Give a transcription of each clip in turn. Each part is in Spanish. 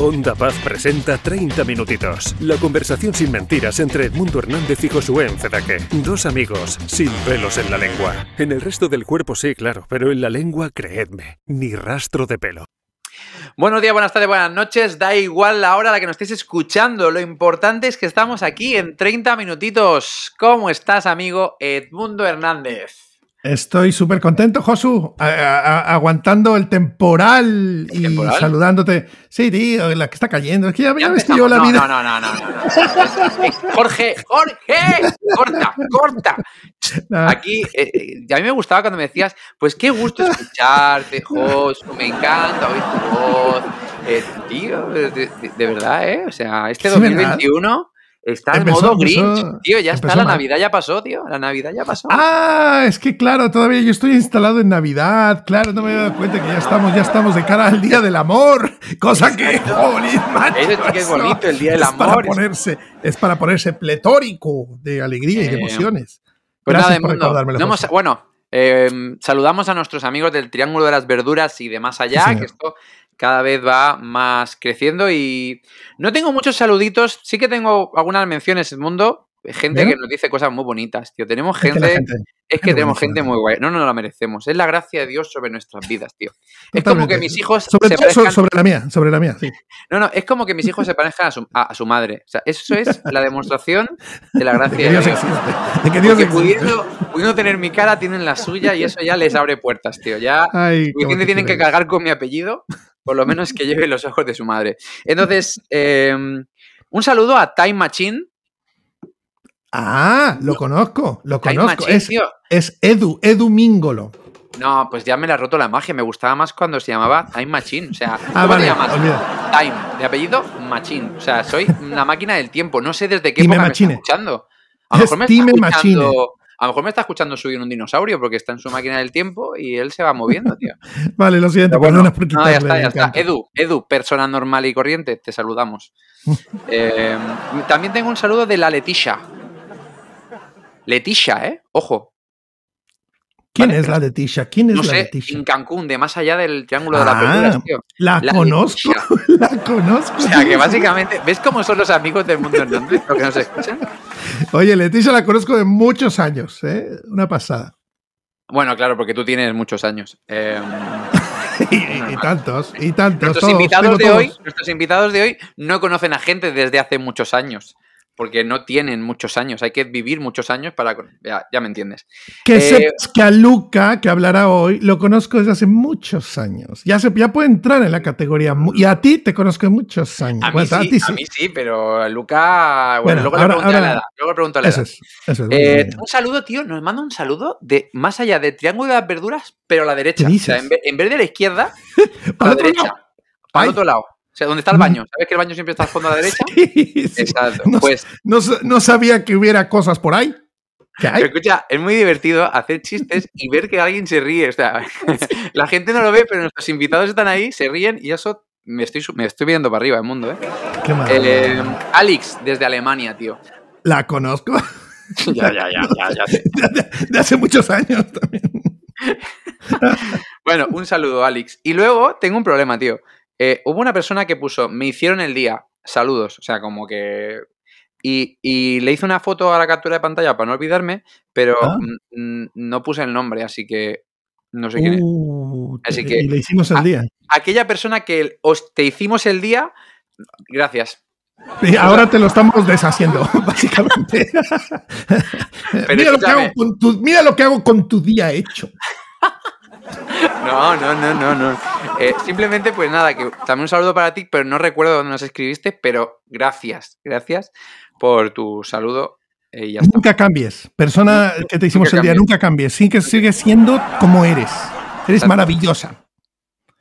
Onda Paz presenta 30 minutitos. La conversación sin mentiras entre Edmundo Hernández y Josué Encedaque. Dos amigos, sin pelos en la lengua. En el resto del cuerpo sí, claro, pero en la lengua, creedme, ni rastro de pelo. Buenos días, buenas tardes, buenas noches. Da igual la hora a la que nos estéis escuchando. Lo importante es que estamos aquí en 30 minutitos. ¿Cómo estás, amigo Edmundo Hernández? Estoy súper contento, Josu, a- a- aguantando el temporal y temporal? saludándote. Sí, tío, la que está cayendo. Es que ya, ya Ya ves que yo la vida. No, no, no, no, no, no. Jorge, Jorge, corta, corta. Aquí, eh, eh, a mí me gustaba cuando me decías, pues qué gusto escucharte, Josu, me encanta oír tu voz. Eh, tío, de, de- de verdad, ¿eh? O sea, este Sí, 2021 está en modo empezó- Grinch. Tío, ya está, la mal. Navidad ya pasó, tío. La Navidad ya pasó. Ah, es que claro, todavía yo estoy instalado en Navidad. Claro, no me había dado cuenta que ya estamos, ya estamos de cara al Día del Amor. Cosa que, jolín, macho, Eso sí que es bonito, el Día del es Para Amor. ponerse, es para ponerse pletórico de alegría y de Eh, emociones. Pues Gracias nada, por no hemos- José. bueno, eh, saludamos a nuestros amigos del Triángulo de las Verduras y de más allá, Sí, señor. que esto cada vez va más creciendo y no tengo muchos saluditos, sí que tengo algunas menciones, Edmundo, gente ¿Bien? que nos dice cosas muy bonitas, tío. Tenemos Es que la gente, es que tenemos gente muy guay. No, no, no la merecemos. Es la gracia de Dios sobre nuestras vidas, tío. Es como que mis hijos Sobre se parezcan- sobre la mía, sobre la mía, sí. No, no, es como que mis hijos se parezcan a su, a- a su madre. O sea, eso es la demostración de la De gracia de Dios Dios. existe. De que Dios existe. pudiendo, pudiendo tener mi cara, tienen la suya y eso ya les abre puertas, tío. Ya Ay, tienen que cargar con mi apellido, por lo menos que lleve los ojos de su madre. Entonces, eh, un saludo a Time Machine. Ah, lo conozco, lo Time conozco. Machine, Es, es Edu, Edu Mingolo. No, pues ya me la ha roto la magia. Me gustaba más cuando se llamaba Time Machine. O sea, Ah, ¿cómo vale, te llamas? olvida. Time, de apellido Machine. O sea, soy una máquina del tiempo. No sé desde qué Time época me está escuchando. A lo Es mejor me está Time escuchando. Machine. A lo mejor me está escuchando subir un dinosaurio porque está en su máquina del tiempo y él se va moviendo, tío. Vale, lo siento, bueno, no, ya está, ya está. Edu, Edu, persona normal y corriente, te saludamos. Eh, también tengo un saludo de la Leticia. Leticia, ¿eh? Ojo. ¿Quién Vale, es la Leticia? ¿Quién es No la sé, Leticia? en Cancún, de más allá del Triángulo de las Ah, tío. La, La conozco, Leticia. la conozco. O sea, que básicamente, ¿ves cómo son los amigos del mundo Hernández? Los que nos escuchan. Oye, Leticia la conozco de muchos años, ¿eh? Una pasada. Bueno, claro, porque tú tienes muchos años. Eh, Y, y tantos, y tantos. nuestros todos, invitados de todos. hoy, nuestros invitados de hoy no conocen a gente desde hace muchos años. Porque no tienen muchos años. Hay que vivir muchos años para. Ya, ya me entiendes. Que Eh, sepas que a Luca, que hablará hoy, lo conozco desde hace muchos años. Ya, se, ya puede entrar en la categoría. Y a ti te conozco de muchos años. A mí, Bueno, sí, a ti a mí sí, pero a Luca. Bueno, Bueno, luego, ahora- le pregunto ahora- la edad, luego le pregunto la Eso edad. es. Eso es. Eh, un saludo, tío. Nos manda un saludo de más allá del triángulo de las verduras, pero a la derecha. ¿Qué O sea, en vez, en vez de la izquierda, a la derecha. lado. Para Ay. otro lado. Sea, donde está el Mm. baño. ¿Sabes que el baño siempre está al fondo a la derecha? Sí, sí. Exacto. No, Pues, no no sabía que hubiera cosas por ahí. ¿Qué hay? pero escucha, es muy divertido hacer chistes y ver que alguien se ríe. O sea, la gente no lo ve, pero nuestros invitados están ahí, se ríen y eso me estoy, me estoy viendo para arriba el mundo, ¿eh? Qué maravilla. Eh, Alex, desde Alemania, tío. La conozco ya, ya, ya, ya, ya de, de hace muchos años también. Bueno, un saludo, Alex. Y luego tengo un problema, tío. Eh, hubo una persona que puso, me hicieron el día, saludos. O sea, como que. Y, y le hice una foto a la captura de pantalla para no olvidarme, pero Ah. no puse el nombre, así que no sé quién es. Uh, Así que- y le hicimos el día. Aquella persona que os te hicimos el día, gracias. Y ahora te lo estamos deshaciendo, básicamente. mira, lo que hago con tu, mira lo que hago con tu día hecho. No, no, no, no, no. Eh, simplemente, pues nada, que también un saludo para ti, pero no recuerdo dónde nos escribiste, pero gracias, gracias por tu saludo eh, y ya está. Nunca cambies. Persona que te hicimos Nunca el día, cambies. nunca cambies. Sí que sigues siendo como eres. Eres maravillosa.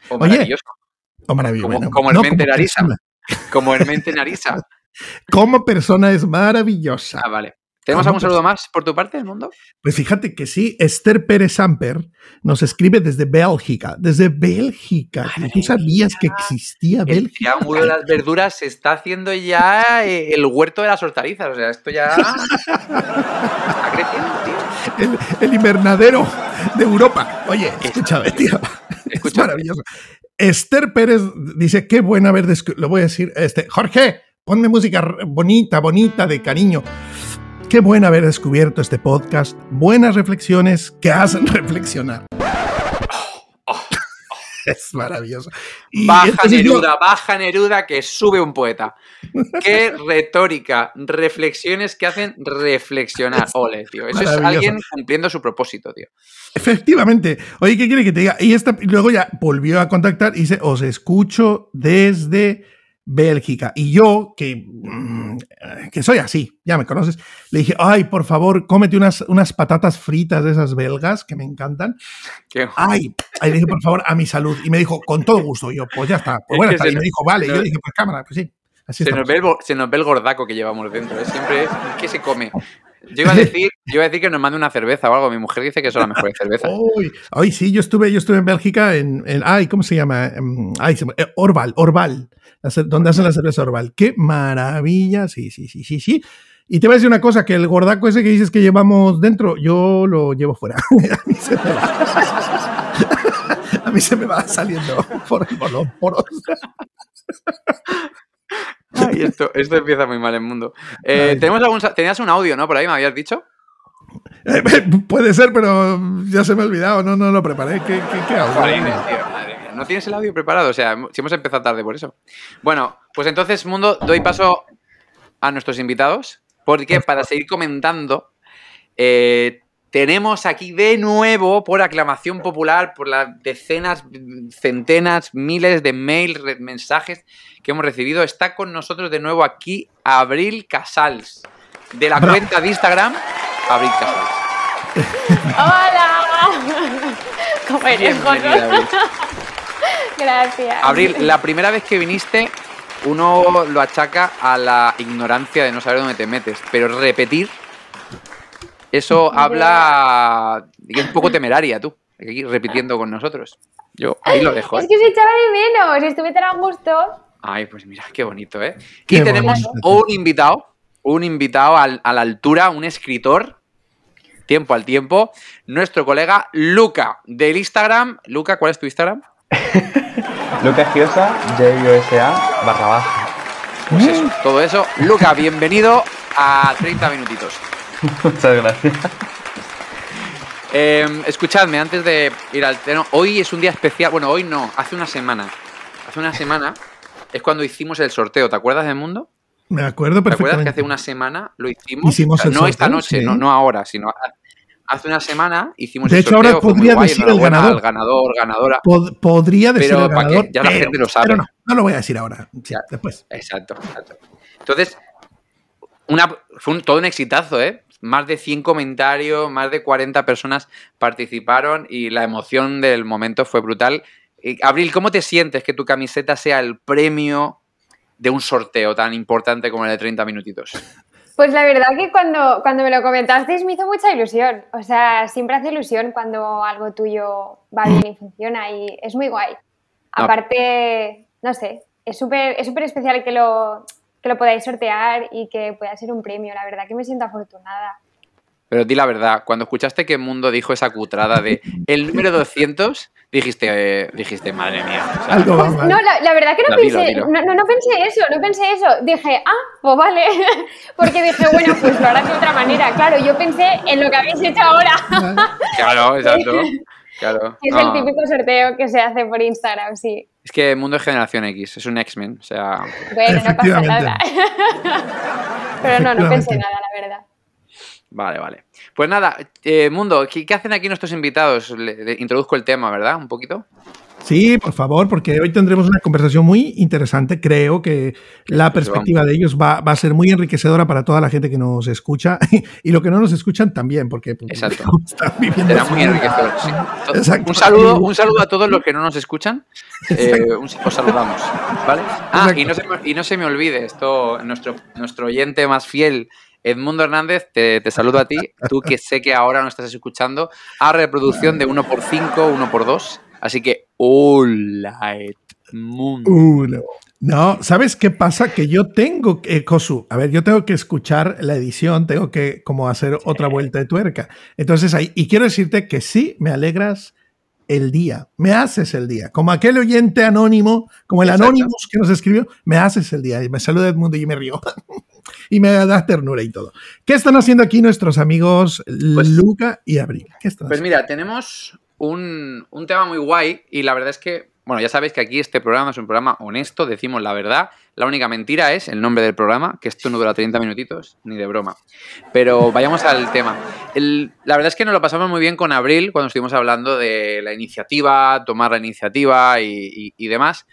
O Oye, maravilloso. O maravillosa. Como- como Hermente Narisa. persona. Como Hermente Narisa. Como persona es maravillosa. Ah, vale. ¿Tenemos ¿Cómo algún saludo más por tu parte del mundo? Pues fíjate que sí, Esther Pérez Samper nos escribe desde Bélgica. Desde Bélgica. Madre ¿Tú sabías que existía El Bélgica? triángulo de las verduras se está haciendo ya eh, el huerto de las hortalizas. O sea, esto ya está creciendo, tío. el, el invernadero de Europa. Oye, escúchame, tío. Es maravilloso. Esther Pérez dice, qué bueno haber descubierto, lo voy a decir, este, Jorge, ponme música bonita, bonita, de cariño. Qué bueno haber descubierto este podcast, buenas reflexiones que hacen reflexionar. es maravilloso. baja Neruda, baja Neruda que sube un poeta. Qué retórica, reflexiones que hacen reflexionar. Ole, tío. Eso es alguien cumpliendo su propósito, tío. Efectivamente. Oye, ¿qué quiere que te diga? Y luego ya volvió a contactar y dice, os escucho desde Bélgica. Y yo, que, mm, que soy así, ya me conoces, le dije, ay, por favor, cómete unas, unas patatas fritas de esas belgas que me encantan. Ay, le dije, por favor, a mi salud. Y me dijo, con todo gusto. Y yo, pues ya está. Pues bueno, y me dijo, vale. Y yo dije, pues cámara, pues sí. se, nos ve el, se, nos ve el, gordaco que llevamos dentro. ¿eh? Siempre es, ¿qué se come? Yo iba, a decir, yo iba a decir que nos mande una cerveza o algo. Mi mujer dice que son las mejores cervezas. Ay, sí, yo estuve, yo estuve en Bélgica en, en ay, ¿cómo se llama? Em, ay, eh, Orval, Orval donde hacen la cerveza Orval. ¡Qué maravilla! Sí, sí, sí, sí, sí. Y te voy a decir una cosa, que el gordaco ese que dices que llevamos dentro, yo lo llevo fuera. a, mí se me va. a mí se me va saliendo por, los poros. Ay, esto, esto empieza muy mal el mundo. Eh, ¿tenemos algún, tenías un audio, ¿no? Por ahí me habías dicho. Eh, puede ser, pero ya se me ha olvidado, no, no lo preparé. ¿Qué, qué, qué audio? ¿No tienes el audio preparado? O sea, si hemos empezado tarde por eso. Bueno, pues entonces, Mundo, doy paso a nuestros invitados, porque para seguir comentando, eh, tenemos aquí de nuevo, por aclamación popular, por las decenas, centenas, miles de mails, mensajes que hemos recibido, está con nosotros de nuevo aquí Abril Casals, de la cuenta de Instagram, Abril Casals. ¡Hola! ¿Cómo eres, Gracias. Abril, la primera vez que viniste, uno lo achaca a la ignorancia de no saber dónde te metes, pero repetir, eso habla. es un poco temeraria tú, aquí repitiendo con nosotros. Yo ahí lo dejo. Es ¿eh? que se echaba de menos, estuve tan a gusto. Ay, pues mira, qué bonito, ¿eh? y tenemos un invitado, un invitado a la altura, un escritor tiempo al tiempo, nuestro colega Luca del Instagram. Luca, ¿cuál es tu Instagram? Lucas Giosa, J-O-S-A, barra baja. Pues eso, todo eso. Luca, bienvenido a 30 minutitos. Muchas gracias. Em, escuchadme, antes de ir al tema, hoy es un día especial. Bueno, hoy no, hace una semana. Hace una semana es cuando hicimos el sorteo. ¿Te acuerdas del mundo? Me acuerdo perfectamente. ¿Te acuerdas que hace una semana lo hicimos? no esta noche, no, no ahora, sino hace una semana hicimos De hecho, ahora podría decir el ganador. ganador, ganadora. podría decir el ganador. ya la gente lo sabe. no, no lo voy a decir ahora. después. Exacto, exacto. Entonces, una, fue todo un exitazo, ¿eh? Más de 100 comentarios, más de 40 personas participaron y la emoción del momento fue brutal. Abril, ¿cómo te sientes que tu camiseta sea el premio de un sorteo tan importante como el de 30 minutitos? Pues la verdad que cuando, cuando me lo comentasteis me hizo mucha ilusión. O sea, siempre hace ilusión cuando algo tuyo va bien y funciona y es muy guay. Aparte, no sé, es súper es súper especial que lo, que lo podáis sortear y que pueda ser un premio. La verdad que me siento afortunada. Pero di la verdad, cuando escuchaste que Mundo dijo esa cutrada de el número 200, dijiste, eh, dijiste madre mía. no, la, verdad que no pensé, No, no, pensé eso, no pensé eso. Dije, ah, pues vale. Porque dije, bueno, pues lo harás de otra manera. Claro, yo pensé en lo que habéis hecho ahora. claro, exacto. Claro. Es el típico sorteo que se hace por Instagram, sí. Es que Mundo es Generación X, es un X-Men, o sea... Bueno, no pasa nada. Pero no, no pensé nada, la verdad. Vale, vale. Pues nada, eh, Mundo, ¿qué, hacen aquí nuestros invitados? Le, introduzco el tema, ¿verdad? Un poquito. Sí, por favor, porque hoy tendremos una conversación muy interesante. Creo que la perspectiva de ellos va, a ser muy enriquecedora para toda la gente que nos escucha y lo que no nos escuchan también, porque pues, Exacto. están viviendo. Será muy enriquecedor, sí. Un, saludo, un saludo a todos los que no nos escuchan. Eh, os saludamos. ¿vale? Ah, y no, se me, y no se me olvide, esto, nuestro, nuestro oyente más fiel Edmundo Hernández, te, saludo a ti, tú que sé que ahora no estás escuchando, a reproducción de 1x5, 1x2. Así que, hola, Edmundo. No, ¿sabes qué pasa? Que yo tengo, que, Kosu, a ver, yo tengo que escuchar la edición, tengo que como hacer otra vuelta de tuerca. Entonces ahí, y quiero decirte que sí, me alegras el día, me haces el día. Como aquel oyente anónimo, como el Exacto. Anonymous que nos escribió, me haces el día. Y me saluda Edmundo y me río. y me da ternura y todo. ¿Qué están haciendo aquí nuestros amigos Pues- Luca y Abril? ¿Qué están Pues haciendo? mira, tenemos un, un tema muy guay y la verdad es que, bueno, ya sabéis que aquí este programa es un programa honesto, decimos la verdad. La única mentira es el nombre del programa, que esto no dura 30 minutitos, ni de broma. Pero vayamos al tema. El- la verdad es que nos lo pasamos muy bien con Abril cuando estuvimos hablando de la iniciativa, tomar la iniciativa y, y- y demás.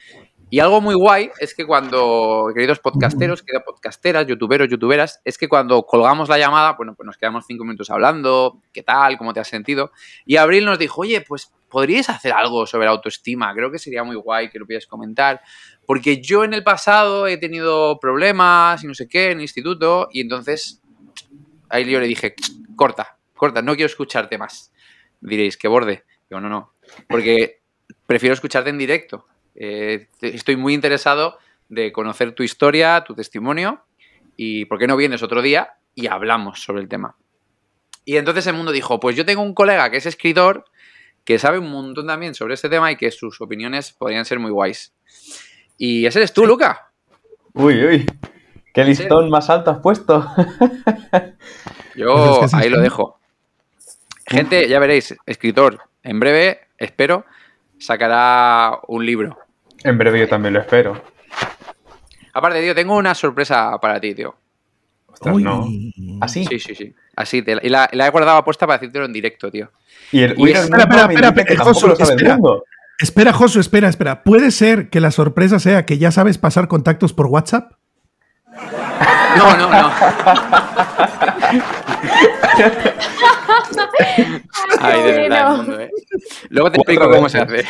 Y algo muy guay es que cuando, queridos podcasteros, queridas podcasteras, youtuberos, youtuberas, es que cuando colgamos la llamada, bueno, pues nos quedamos cinco minutos hablando, ¿qué tal? ¿Cómo te has sentido? Y Abril nos dijo, oye, pues podríais hacer algo sobre autoestima, creo que sería muy guay que lo pudieras comentar, porque yo en el pasado he tenido problemas y no sé qué en el instituto, y entonces ahí yo le dije, corta, corta, no quiero escucharte más. Diréis, qué borde. Digo, no, no, porque prefiero escucharte en directo. Eh, estoy muy interesado de conocer tu historia, tu testimonio, y por qué no vienes otro día y hablamos sobre el tema. Y entonces el mundo dijo, pues yo tengo un colega que es escritor, que sabe un montón también sobre este tema y que sus opiniones podrían ser muy guays. Y ese eres tú, Luca. Uy, uy. ¿Qué listón más alto has puesto? Yo es que sí, ahí lo dejo. Gente, ya veréis, escritor, en breve, espero, sacará un libro. En breve yo también lo espero. Aparte, tío, tengo una sorpresa para ti, tío. Ostras, Uy. no. ¿Así? Sí, sí, sí. Así, te la- y la, la he guardado apuesta para decírtelo en directo, tío. Y el Y es- Espera, espera, espera, espera, Josu, espera. Espera, Josu, espera, espera. ¿Puede ser que la sorpresa sea que ya sabes pasar contactos por WhatsApp? No, no, no. Ay, de verdad, el bueno. mundo, ¿eh? Luego te explico cómo se hace.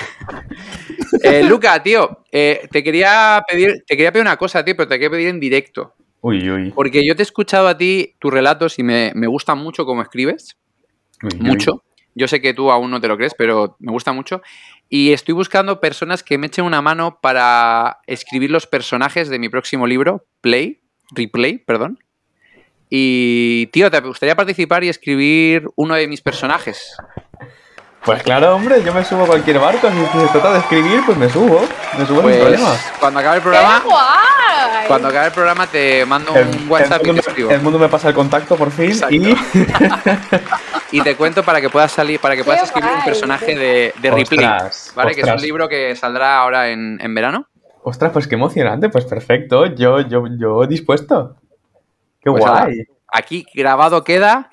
Eh, Luca, tío, eh, te quería pedir, te quería pedir una cosa, tío, pero te quería pedir en directo. Uy, uy. Porque yo te he escuchado a ti tus relatos y me, me gusta mucho cómo escribes. uy, uy. Mucho. Yo sé que tú aún no te lo crees, pero me gusta mucho. Y estoy buscando personas que me echen una mano para escribir los personajes de mi próximo libro, Play, Replay, perdón. Y, tío, ¿te gustaría participar y escribir uno de mis personajes? Pues claro, hombre, yo me subo a cualquier barco. Si se trata de escribir, pues me subo. Me subo sin Pues problema. cuando acabe el ¡Qué programa, guay! cuando acabe el programa te mando El, un WhatsApp el y te mundo, escribo. el mundo me pasa el contacto por fin y Y te cuento para que puedas salir, para que puedas Qué escribir un personaje de, de Replay. Ostras, ¿Vale? Que es un libro que saldrá ahora en, en verano. Ostras, pues qué emocionante, pues perfecto. Yo, yo, yo dispuesto. Qué Pues guay. Aquí grabado queda.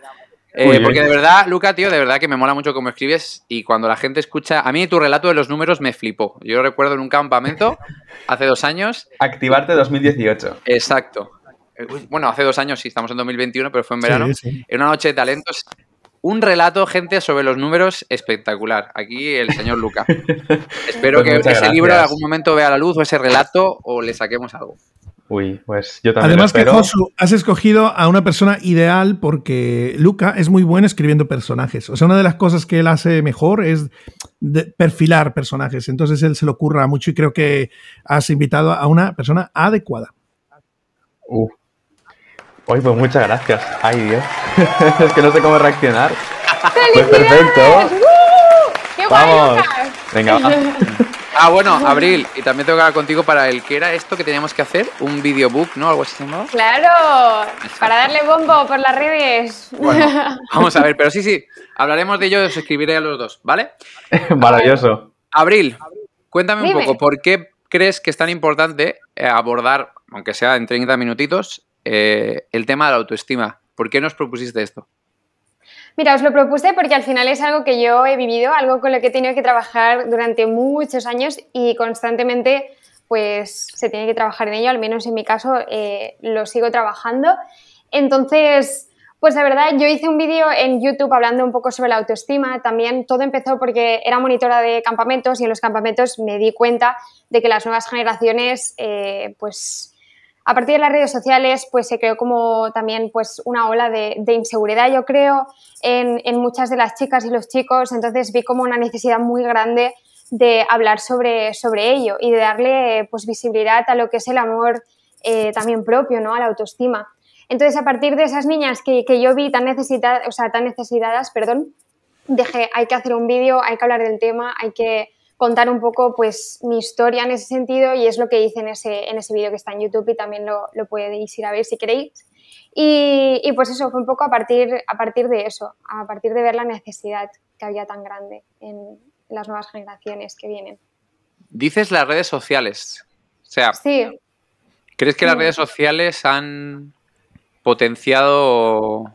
eh, porque de verdad, Luca, tío, de verdad que me mola mucho cómo escribes y cuando la gente escucha. A mí tu relato de los números me flipó. Yo recuerdo en un campamento hace dos años. Activarte 2018. Exacto. Eh, Bueno, hace dos años, sí, estamos en 2021, pero fue en verano. Sí, sí. En una noche de talentos. Un relato, gente, sobre los números espectacular. Aquí el señor Luca. Espero Pues que ese libro en algún momento vea la luz o ese relato o le saquemos algo. Uy, pues yo también Además lo que. Josu, has escogido a una persona ideal porque Luca es muy bueno escribiendo personajes. O sea, una de las cosas que él hace mejor es de- perfilar personajes. Entonces él se lo ocurra mucho y creo que has invitado a una persona adecuada. Uh. Uy, pues muchas gracias. Ay, Dios. es que no sé cómo reaccionar. Pues perfecto. ¡Qué Vamos. Venga, va. Ah, bueno, Abril, y también tengo que hablar contigo para el que era esto que teníamos que hacer, un videobook, ¿no? Algo así se llamaba. Claro, para darle bombo por las redes. Bueno, vamos a ver, pero sí, sí, hablaremos de ello y os escribiré a los dos, ¿vale? Maravilloso. Abril, cuéntame un poco, ¿por qué crees que es tan importante eh, abordar, aunque sea en 30 minutitos, eh, el tema de la autoestima? ¿Por qué nos propusiste esto? Mira, os lo propuse porque al final es algo que yo he vivido, algo con lo que he tenido que trabajar durante muchos años y constantemente pues se tiene que trabajar en ello, al menos en mi caso eh, lo sigo trabajando. Entonces, pues la verdad, yo hice un vídeo en YouTube hablando un poco sobre la autoestima. También todo empezó porque era monitora de campamentos y en los campamentos me di cuenta de que las nuevas generaciones, eh, pues a partir de las redes sociales, pues se creó como también pues una ola de, inseguridad, yo creo, en, en muchas de las chicas y los chicos. Entonces vi como una necesidad muy grande de hablar sobre, sobre ello y de darle pues visibilidad a lo que es el amor eh, también propio, ¿no? A la autoestima. Entonces, a partir de esas niñas que, que yo vi tan necesitadas, o sea, tan necesitadas, perdón, dije, hay que hacer un vídeo, hay que hablar del tema, hay que contar un poco pues mi historia en ese sentido y es lo que hice en ese, en ese vídeo que está en YouTube y también lo, lo podéis ir a ver si queréis. Y, y, pues eso fue un poco a partir, a partir de eso, a partir de ver la necesidad que había tan grande en las nuevas generaciones que vienen. Dices las redes sociales. O sea, sí. ¿crees que las redes sociales han potenciado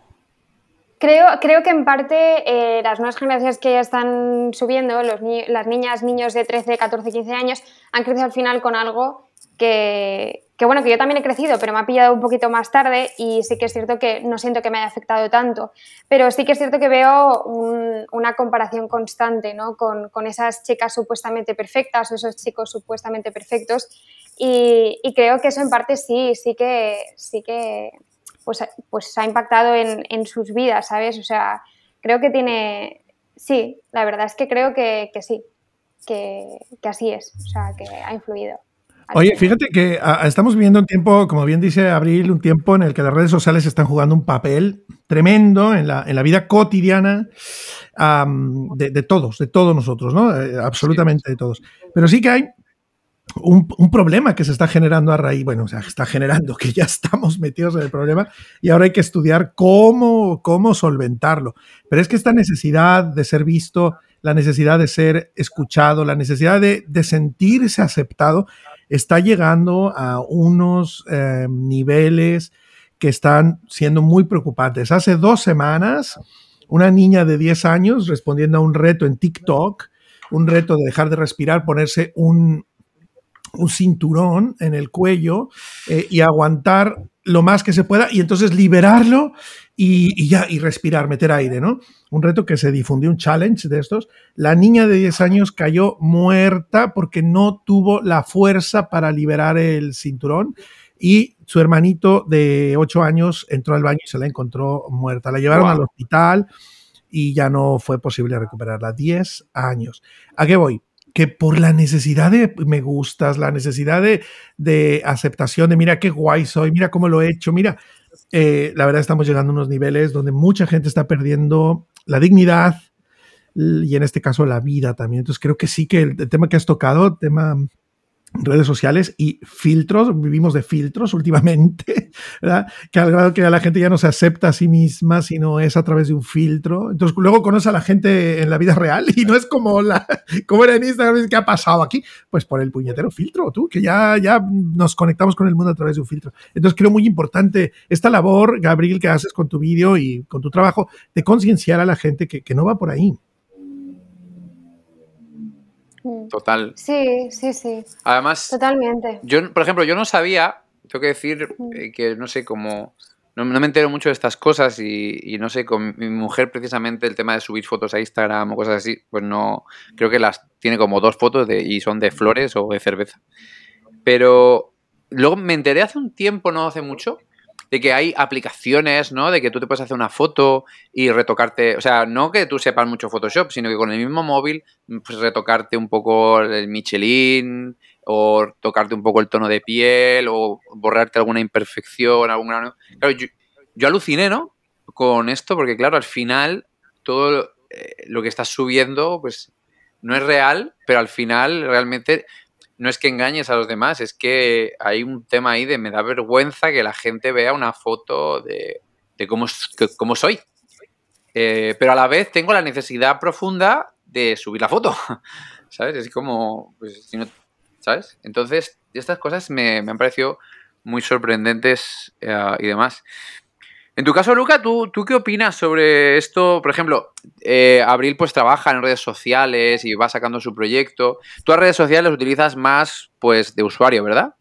Creo, creo que en parte eh, las nuevas generaciones que ya están subiendo, las niñas, niños de 13, 14, 15 años, han crecido al final con algo que, que, bueno, que yo también he crecido, pero me ha pillado un poquito más tarde y sí que es cierto que no siento que me haya afectado tanto, pero sí que es cierto que veo un, una comparación constante ¿no? con, con, esas chicas supuestamente perfectas o esos chicos supuestamente perfectos y, y creo que eso en parte sí, sí que, sí que pues, pues ha impactado en, en, sus vidas, ¿sabes? O sea, creo que tiene, sí, la verdad es que creo que, que sí, que, que, así es, o sea, que ha influido. Oye, fíjate que a, estamos viviendo un tiempo, como bien dice Abril, un tiempo en el que las redes sociales están jugando un papel tremendo en la, en la vida cotidiana um, de, de, todos, de todos nosotros, ¿no? Eh, absolutamente de todos. Pero sí que hay un, un, problema que se está generando a raíz, bueno, o sea, está generando, que ya estamos metidos en el problema y ahora hay que estudiar cómo, cómo solventarlo. Pero es que esta necesidad de ser visto, la necesidad de ser escuchado, la necesidad de, de sentirse aceptado, está llegando a unos eh, niveles que están siendo muy preocupantes. Hace dos semanas, una niña de 10 años respondiendo a un reto en TikTok, un reto de dejar de respirar, ponerse un, un cinturón en el cuello eh, y aguantar lo más que se pueda y entonces liberarlo y, y, ya, y respirar, meter aire, ¿no? Un reto que se difundió, un challenge de estos. La niña de 10 años cayó muerta porque no tuvo la fuerza para liberar el cinturón y su hermanito de 8 años entró al baño y se la encontró muerta. La llevaron wow. al hospital y ya no fue posible recuperarla. 10 años. ¿A qué voy? Que por la necesidad de me gustas, la necesidad de, de aceptación, de mira qué guay soy, mira cómo lo he hecho, mira, eh, la verdad estamos llegando a unos niveles donde mucha gente está perdiendo la dignidad y en este caso la vida también. Entonces creo que sí que el, el tema que has tocado, tema redes sociales y filtros, vivimos de filtros últimamente, ¿verdad? que al grado que la gente ya no se acepta a sí misma, sino es a través de un filtro. Entonces luego conoce a la gente en la vida real y no es como, la, como era en Instagram, ¿qué ha pasado aquí? Pues por el puñetero filtro, tú, que ya, ya nos conectamos con el mundo a través de un filtro. Entonces creo muy importante esta labor, Gabriel, que haces con tu vídeo y con tu trabajo, de concienciar a la gente que, que no va por ahí. Total. Sí, sí, sí. Además, totalmente. Yo, por ejemplo, yo no sabía, tengo que decir eh, que no sé cómo. No, no, me entero mucho de estas cosas y, y, no sé, con mi mujer precisamente el tema de subir fotos a Instagram o cosas así, pues no, creo que las tiene como dos fotos de, y son de flores o de cerveza. Pero luego me enteré hace un tiempo, no hace mucho, de que hay aplicaciones, ¿no? De que tú te puedes hacer una foto y retocarte, o sea, no que tú sepas mucho Photoshop, sino que con el mismo móvil, pues retocarte un poco el Michelin o tocarte un poco el tono de piel o borrarte alguna imperfección, alguna... Claro, yo, yo aluciné, ¿no? Con esto, porque claro, al final todo eh, lo que estás subiendo, pues no es real, pero al final realmente no es que engañes a los demás, es que hay un tema ahí de me da vergüenza que la gente vea una foto de, de cómo, cómo, soy. Eh, pero a la vez tengo la necesidad profunda de subir la foto. ¿Sabes? Es como, pues, si no, ¿sabes? Entonces, estas cosas me, me han parecido muy sorprendentes uh, y demás. En tu caso, Luca, ¿tú, ¿tú qué opinas sobre esto? Por ejemplo, eh, Abril pues trabaja en redes sociales y va sacando su proyecto. Tú a redes sociales utilizas más pues de usuario, ¿verdad?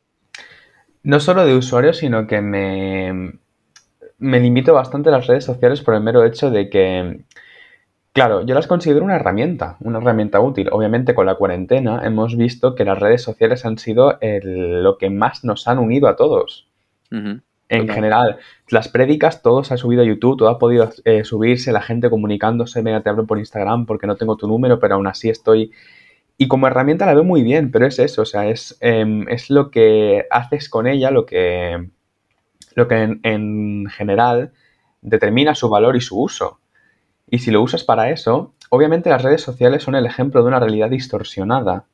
No solo de usuario, sino que me, me limito bastante a las redes sociales por el mero hecho de que, claro, yo las considero una herramienta, una herramienta útil. Obviamente con la cuarentena hemos visto que las redes sociales han sido el, lo que más nos han unido a todos. Uh -huh en general. Las prédicas, todo se ha subido a YouTube, todo ha podido eh, subirse, la gente comunicándose, mira, te hablo por Instagram porque no tengo tu número, pero aún así estoy... Y como herramienta la veo muy bien, pero es eso, o sea, es, eh, es lo que haces con ella, lo que, lo que en, en, general determina su valor y su uso. Y si lo usas para eso, obviamente las redes sociales son el ejemplo de una realidad distorsionada.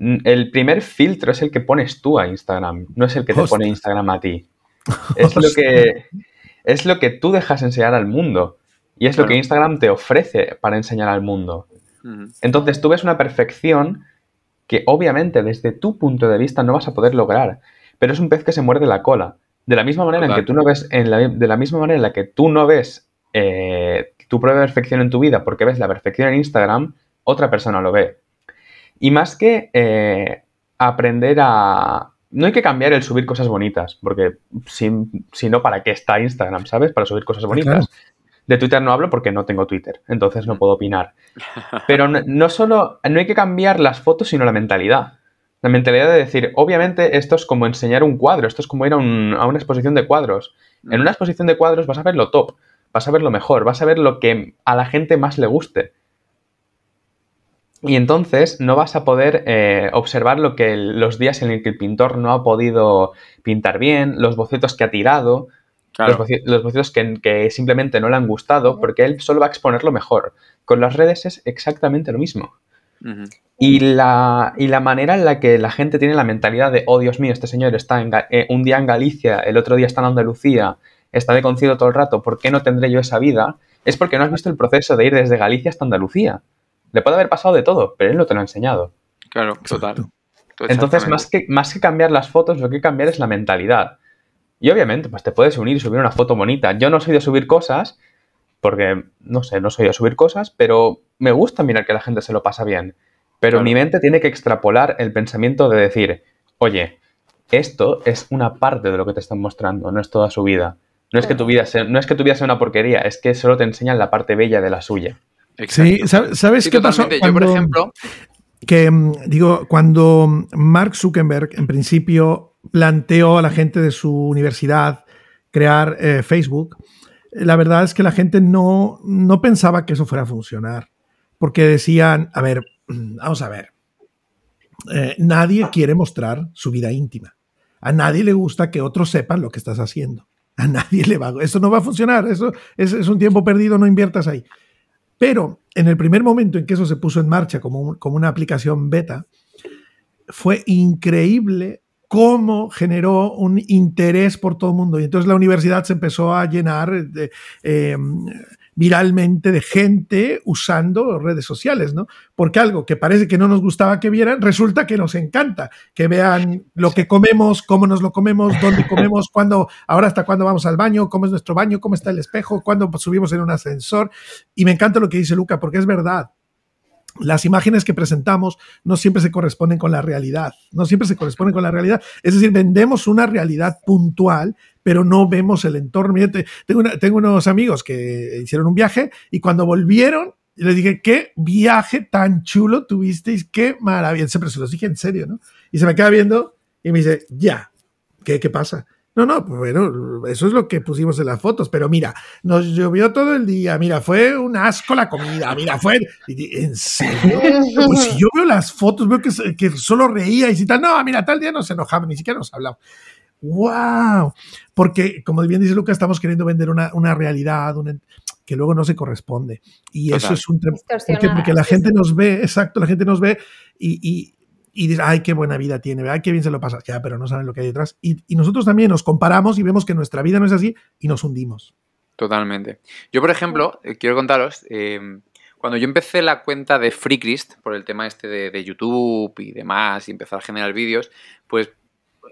El primer filtro es el que pones tú a Instagram, no es el que te pone Instagram a ti. Es lo que, es lo que tú dejas enseñar al mundo. Y es lo que Instagram te ofrece para enseñar al mundo. Entonces tú ves una perfección que obviamente desde tu punto de vista no vas a poder lograr, pero es un pez que se muerde la cola. De la misma manera en que tú no ves, en de la misma manera en la que tú no ves eh, tu propia perfección en tu vida porque ves la perfección en Instagram, otra persona lo ve. Y más que eh, aprender a... No hay que cambiar el subir cosas bonitas, porque si, no, ¿para qué está Instagram, sabes? Para subir cosas bonitas. De Twitter no hablo porque no tengo Twitter, entonces no mm. puedo opinar. Pero no, solo, no hay que cambiar las fotos, sino la mentalidad. La mentalidad de decir, obviamente esto es como enseñar un cuadro, esto es como ir a, a una exposición de cuadros. En mm. una exposición de cuadros vas a ver lo top, vas a ver lo mejor, vas a ver lo que a la gente más le guste. Y entonces no vas a poder eh, observar lo que los días en el que el pintor no ha podido pintar bien, los bocetos que ha tirado, los, bocetos que, simplemente no le han gustado, porque él solo va a exponer lo mejor. Con las redes es exactamente lo mismo. y, la, y, la, manera en la que la gente tiene la mentalidad de, oh Dios mío, este señor está eh, un día en Galicia, el otro día está en Andalucía, está de concierto todo el rato, ¿por qué no tendré yo esa vida? Es porque no has visto el proceso de ir desde Galicia hasta Andalucía. Le puede haber pasado de todo, pero él no te lo ha enseñado. Claro, total. Entonces, más que, más que cambiar las fotos, lo que hay que cambiar es la mentalidad. Y obviamente, pues te puedes unir y subir una foto bonita. Yo no soy de subir cosas, porque, no sé, no soy de subir cosas, pero me gusta mirar que la gente se lo pasa bien. Pero mi mente tiene que extrapolar el pensamiento de decir, oye, esto es una parte de lo que te están mostrando, no es toda su vida. No es que tu vida sea, no es que tu vida sea una porquería, es que solo te enseñan la parte bella de la suya. Sí, ¿sabes qué pasó? Yo, por ejemplo. Que, mm, digo, cuando Mark Zuckerberg, en principio, planteó a la gente de su universidad crear eh, Facebook, la verdad es que la gente no, no pensaba que eso fuera a funcionar. Porque decían, a ver, vamos a ver, eh, nadie quiere mostrar su vida íntima. A nadie le gusta que otros sepan lo que estás haciendo. A nadie le va. Eso no va a funcionar. Eso es, es un tiempo perdido. No inviertas ahí. Pero en el primer momento en que eso se puso en marcha como, como una aplicación beta, fue increíble cómo generó un interés por todo el mundo. Y entonces la universidad se empezó a llenar de, eh, viralmente de gente usando redes sociales, ¿no? Porque algo que parece que no nos gustaba que vieran, resulta que nos encanta que vean lo que comemos, cómo nos lo comemos, dónde comemos, cuándo, ahora hasta cuándo vamos al baño, cómo es nuestro baño, cómo está el espejo, cuándo subimos en un ascensor. Y me encanta lo que dice Luca, porque es verdad las imágenes que presentamos no siempre se corresponden con la realidad, no siempre se corresponden con la realidad. Es decir, vendemos una realidad puntual, pero no vemos el entorno. tengo, tengo unos amigos que hicieron un viaje y cuando volvieron, les dije, qué viaje tan chulo tuvisteis, qué maravilla. Pero se los dije en serio, ¿no? Y se me queda viendo y me dice, ya, ¿qué, qué pasa? No, no, pues bueno, eso es lo que pusimos en las fotos, pero mira, nos llovió todo el día, mira, fue un asco la comida, mira, fue... ¿En serio? Pues si yo veo las fotos, veo que, que solo reía y si tal, no, mira, tal día no se enojaba, ni siquiera nos hablaba. ¡Wow! Porque, como bien dice Lucas, estamos queriendo vender una, una realidad que luego no se corresponde. Y eso es un... Porque, porque la gente nos ve, exacto, la gente nos ve y, y dices, ay, qué buena vida tiene, ay, qué bien se lo pasa, ya, pero no saben lo que hay detrás. Y, nosotros también nos comparamos y vemos que nuestra vida no es así y nos hundimos. Totalmente. Yo, por ejemplo, eh, quiero contaros, eh, cuando yo empecé la cuenta de FreeChrist, por el tema este de, YouTube y demás, y empezar a generar vídeos, pues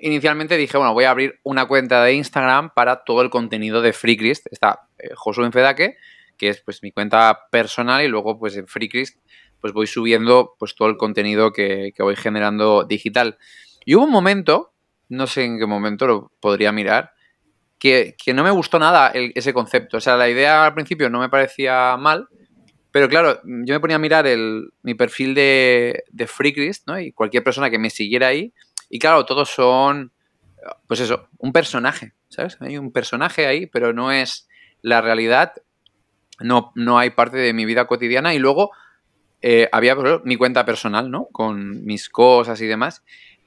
inicialmente dije, bueno, voy a abrir una cuenta de Instagram para todo el contenido de FreeChrist. Está eh, Josué Enfedaque, que es pues mi cuenta personal, y luego pues en FreeChrist pues voy subiendo pues todo el contenido que, voy generando digital. Y hubo un momento, no sé en qué momento lo podría mirar, que, no me gustó nada ese concepto. O sea, la idea al principio no me parecía mal, pero claro, yo me ponía a mirar el, mi perfil de, de Freakrist, ¿no? Y cualquier persona que me siguiera ahí, y claro, todos son, pues eso, un personaje, ¿sabes? Hay un personaje ahí, pero no es la realidad, no, no hay parte de mi vida cotidiana, y luego eh, había mi cuenta personal, ¿no? Con mis cosas y demás.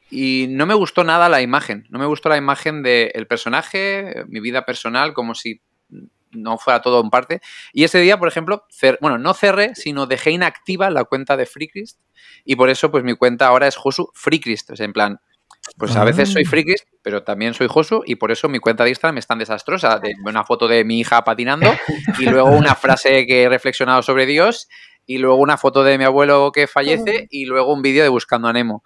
Y no me gustó nada la imagen. No me gustó la imagen del personaje, mi vida personal, como si no fuera todo en parte. Y ese día, por ejemplo, bueno, no cerré, sino dejé inactiva la cuenta de FreeChrist y por eso pues mi cuenta ahora es Josu FreeChrist, es en plan, pues a veces soy ah. FreeChrist, pero también soy Josu y por eso mi cuenta de Instagram es tan desastrosa. De una foto de mi hija patinando y luego una frase que he reflexionado sobre Dios y luego una foto de mi abuelo que fallece y luego un vídeo de Buscando a Nemo.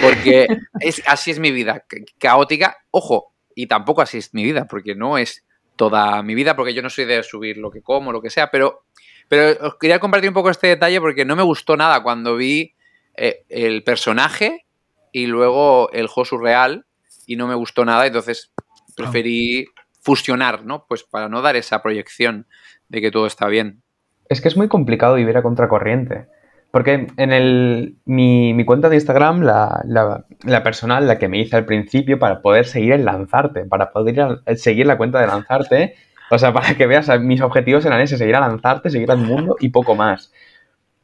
Porque es, así es mi vida, caótica. Ojo, y tampoco así es mi vida, porque no es toda mi vida, porque yo no soy de subir lo que como, lo que sea, pero, pero os quería compartir un poco este detalle porque no me gustó nada cuando vi eh, el personaje y luego el Josu real y no me gustó nada, entonces preferí fusionar, ¿no? Pues para no dar esa proyección de que todo está bien. Es que es muy complicado vivir a contracorriente. Porque en el, mi, mi cuenta de Instagram, la, la, personal, la que me hice al principio para poder seguir el lanzarte, para poder seguir la cuenta de lanzarte, o sea, para que veas, mis objetivos eran ese, seguir a lanzarte, seguir al mundo y poco más.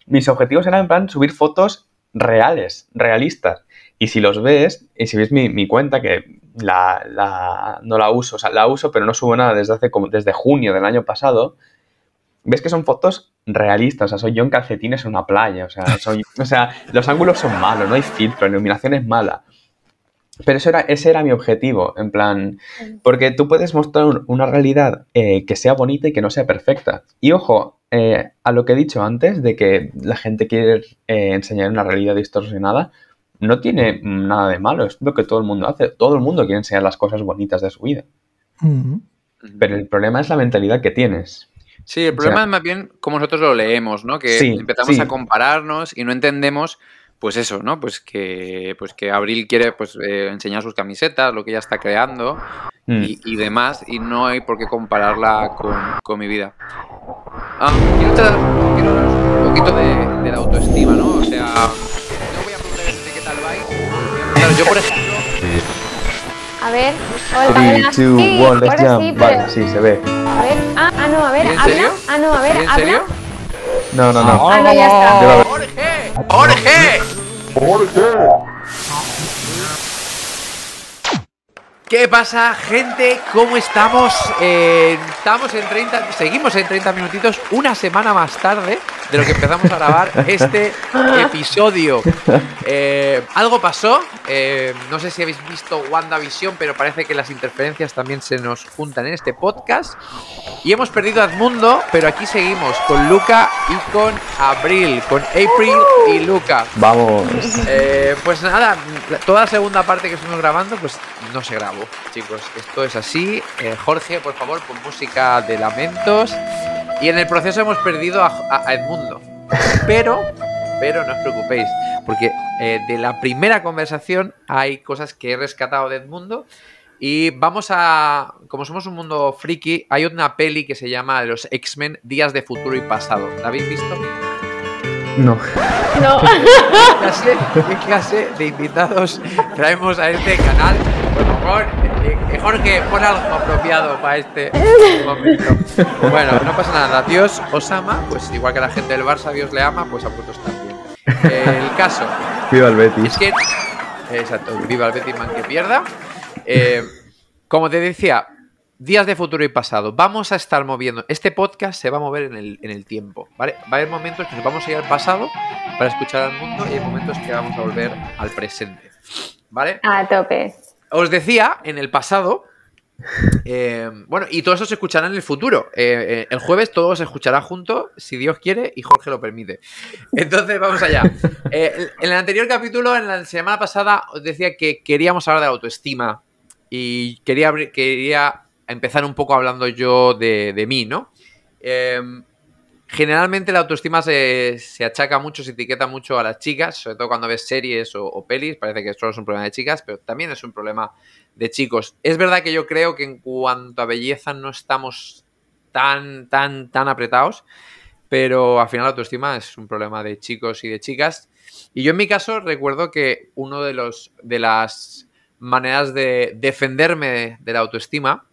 Mis objetivos eran, en plan, subir fotos reales, realistas. Y si los ves, y si ves mi, mi cuenta, que la, la, no la uso, o sea, la uso, pero no subo nada desde hace como desde junio del año pasado, ves que son fotos realistas, o sea, soy yo en calcetines en una playa, o sea, soy, o sea, los ángulos son malos, no hay filtro, la iluminación es mala. Pero eso era, ese era mi objetivo, en plan, porque tú puedes mostrar una realidad eh, que sea bonita y que no sea perfecta. Y ojo, eh, a lo que he dicho antes, de que la gente quiere eh, enseñar una realidad distorsionada, no tiene nada de malo, es lo que todo el mundo hace. Todo el mundo quiere enseñar las cosas bonitas de su vida. Pero el problema es la mentalidad que tienes. Sí, el problema es más bien como nosotros lo leemos, ¿no? Que empezamos a compararnos y no entendemos, pues eso, ¿no? Pues que, pues que Abril quiere pues, eh, enseñar sus camisetas, lo que ella está creando mm. y, demás, y no hay por qué compararla con, mi vida. Ah, quiero, quiero hablar un poquito de, la autoestima, ¿no? O sea, yo, por ejemplo... A ver, hola, 3, 2, 1, let's jump. Vale, sí, se ve. A ver, ah, ah no, a ver, ¿En serio? Ah, no, a ver, ¿En serio? No, no, no. Ah, no, ya está. ¡Jorge! ¡Jorge! ¡Jorge! ¿Qué pasa, gente? ¿Cómo estamos? Eh, estamos en 30, seguimos en 30 minutitos, una semana más tarde de lo que empezamos a grabar este episodio. Eh, algo pasó, eh, no sé si habéis visto WandaVision, pero parece que las interferencias también se nos juntan en este podcast. Y hemos perdido a Edmundo, pero aquí seguimos con Luca y con Abril, con April y Luca. Vamos. pues nada, toda la segunda parte que estuvimos grabando, pues no se grabó chicos. Esto es así. Eh, Jorge, por favor, pon música de lamentos. Y en el proceso hemos perdido a, Edmundo. Pero, pero no os preocupéis, porque eh, de la primera conversación hay cosas que he rescatado de Edmundo. Y vamos a. Como somos un mundo friki, hay una peli que se llama Los X-Men Días de Futuro y Pasado. ¿La habéis visto? No. No. ¿Qué clase, de invitados traemos a este canal? Por favor, eh, eh, Jorge, pon algo apropiado para este momento. Bueno, no pasa nada. Dios os ama, pues igual que la gente del Barça, Dios le ama, pues a vosotros también. El caso. Viva el Betis. Es que. Exacto, viva el Betis, man que pierda. Eh, como te decía, días de futuro y pasado. Vamos a estar moviendo. Este podcast se va a mover en el, en el tiempo. ¿vale? Va a haber momentos que nos vamos a ir al pasado para escuchar al mundo y hay momentos que vamos a volver al presente. ¿Vale? A tope. Os decía en el pasado. Eh, bueno, y todo eso se escuchará en el futuro. Eh, eh, el jueves todo se escuchará junto, si Dios quiere y Jorge lo permite. Entonces, vamos allá. en el anterior capítulo, en la semana pasada, os decía que queríamos hablar de autoestima y quería, quería empezar un poco hablando yo de, mí, ¿no? Generalmente la autoestima se, achaca mucho, se etiqueta mucho a las chicas, sobre todo cuando ves series o, pelis, parece que solo es un problema de chicas, pero también es un problema de chicos. Es verdad que yo creo que en cuanto a belleza no estamos tan, tan, tan apretados, pero al final la autoestima es un problema de chicos y de chicas. Y yo en mi caso recuerdo que uno de los de las maneras de defenderme de la autoestima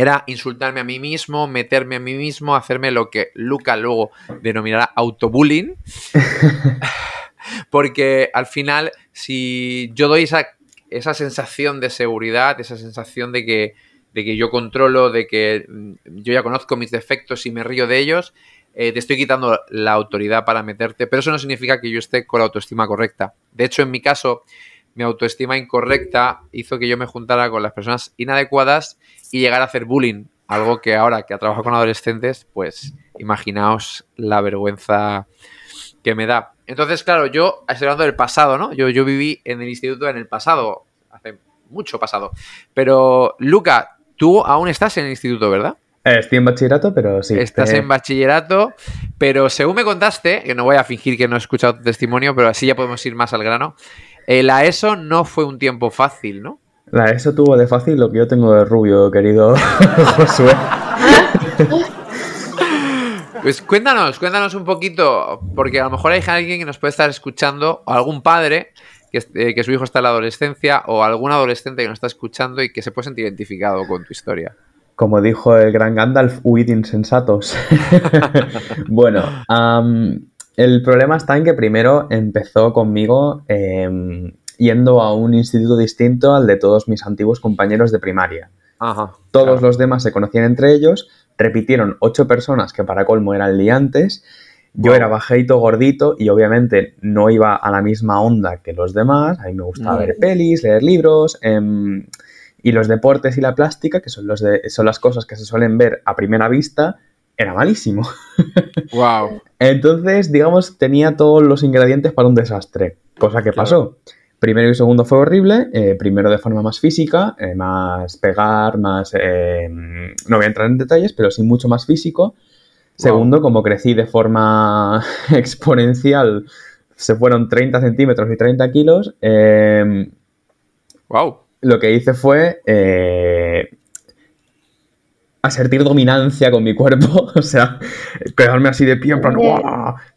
era insultarme a mí mismo, meterme a mí mismo, hacerme lo que Luca luego denominará autobullying. Porque al final, si yo doy esa, esa sensación de seguridad, esa sensación de que, de que yo controlo, de que mm, yo ya conozco mis defectos y me río de ellos, eh, te estoy quitando la autoridad para meterte, pero eso no significa que yo esté con la autoestima correcta. De hecho, en mi caso, mi autoestima incorrecta hizo que yo me juntara con las personas inadecuadas y llegara a hacer bullying, algo que ahora que ha trabajado con adolescentes, pues imaginaos la vergüenza que me da. Entonces, claro, yo estoy hablando del pasado, ¿no? Yo, yo viví en el instituto en el pasado, hace mucho pasado. Pero, Luca, tú aún estás en el instituto, ¿verdad? Estoy en bachillerato, pero sí. Estás en bachillerato, pero según me contaste, que no voy a fingir que no he escuchado tu testimonio, pero así ya podemos ir más al grano, eh, la ESO no fue un tiempo fácil, ¿no? La ESO tuvo de fácil lo que yo tengo de rubio, querido Josué. Pues cuéntanos, cuéntanos un poquito, porque a lo mejor hay alguien que nos puede estar escuchando, o algún padre que, eh, que su hijo está en la adolescencia, o algún adolescente que nos está escuchando y que se puede sentir identificado con tu historia. Como dijo el gran Gandalf, huid insensatos. bueno, el problema está en que primero empezó conmigo em, yendo a un instituto distinto al de todos mis antiguos compañeros de primaria. Todos los demás se conocían entre ellos, repitieron ocho personas que para colmo eran liantes. Yo era bajito, gordito y obviamente no iba a la misma onda que los demás. A mí me gustaba ver pelis, leer libros. Em, y los deportes y la plástica, que son, los de, son las cosas que se suelen ver a primera vista, era malísimo. Wow. Entonces, digamos, tenía todos los ingredientes para un desastre. Cosa que pasó. Primero y segundo fue horrible. Eh, primero de forma más física, eh, más pegar, más. Eh, no voy a entrar en detalles, pero sí mucho más físico. Segundo, como crecí de forma exponencial, se fueron 30 centímetros y 30 kilos. wow lo que hice fue asertir dominancia con mi cuerpo, o sea, quedarme así de pie en plan,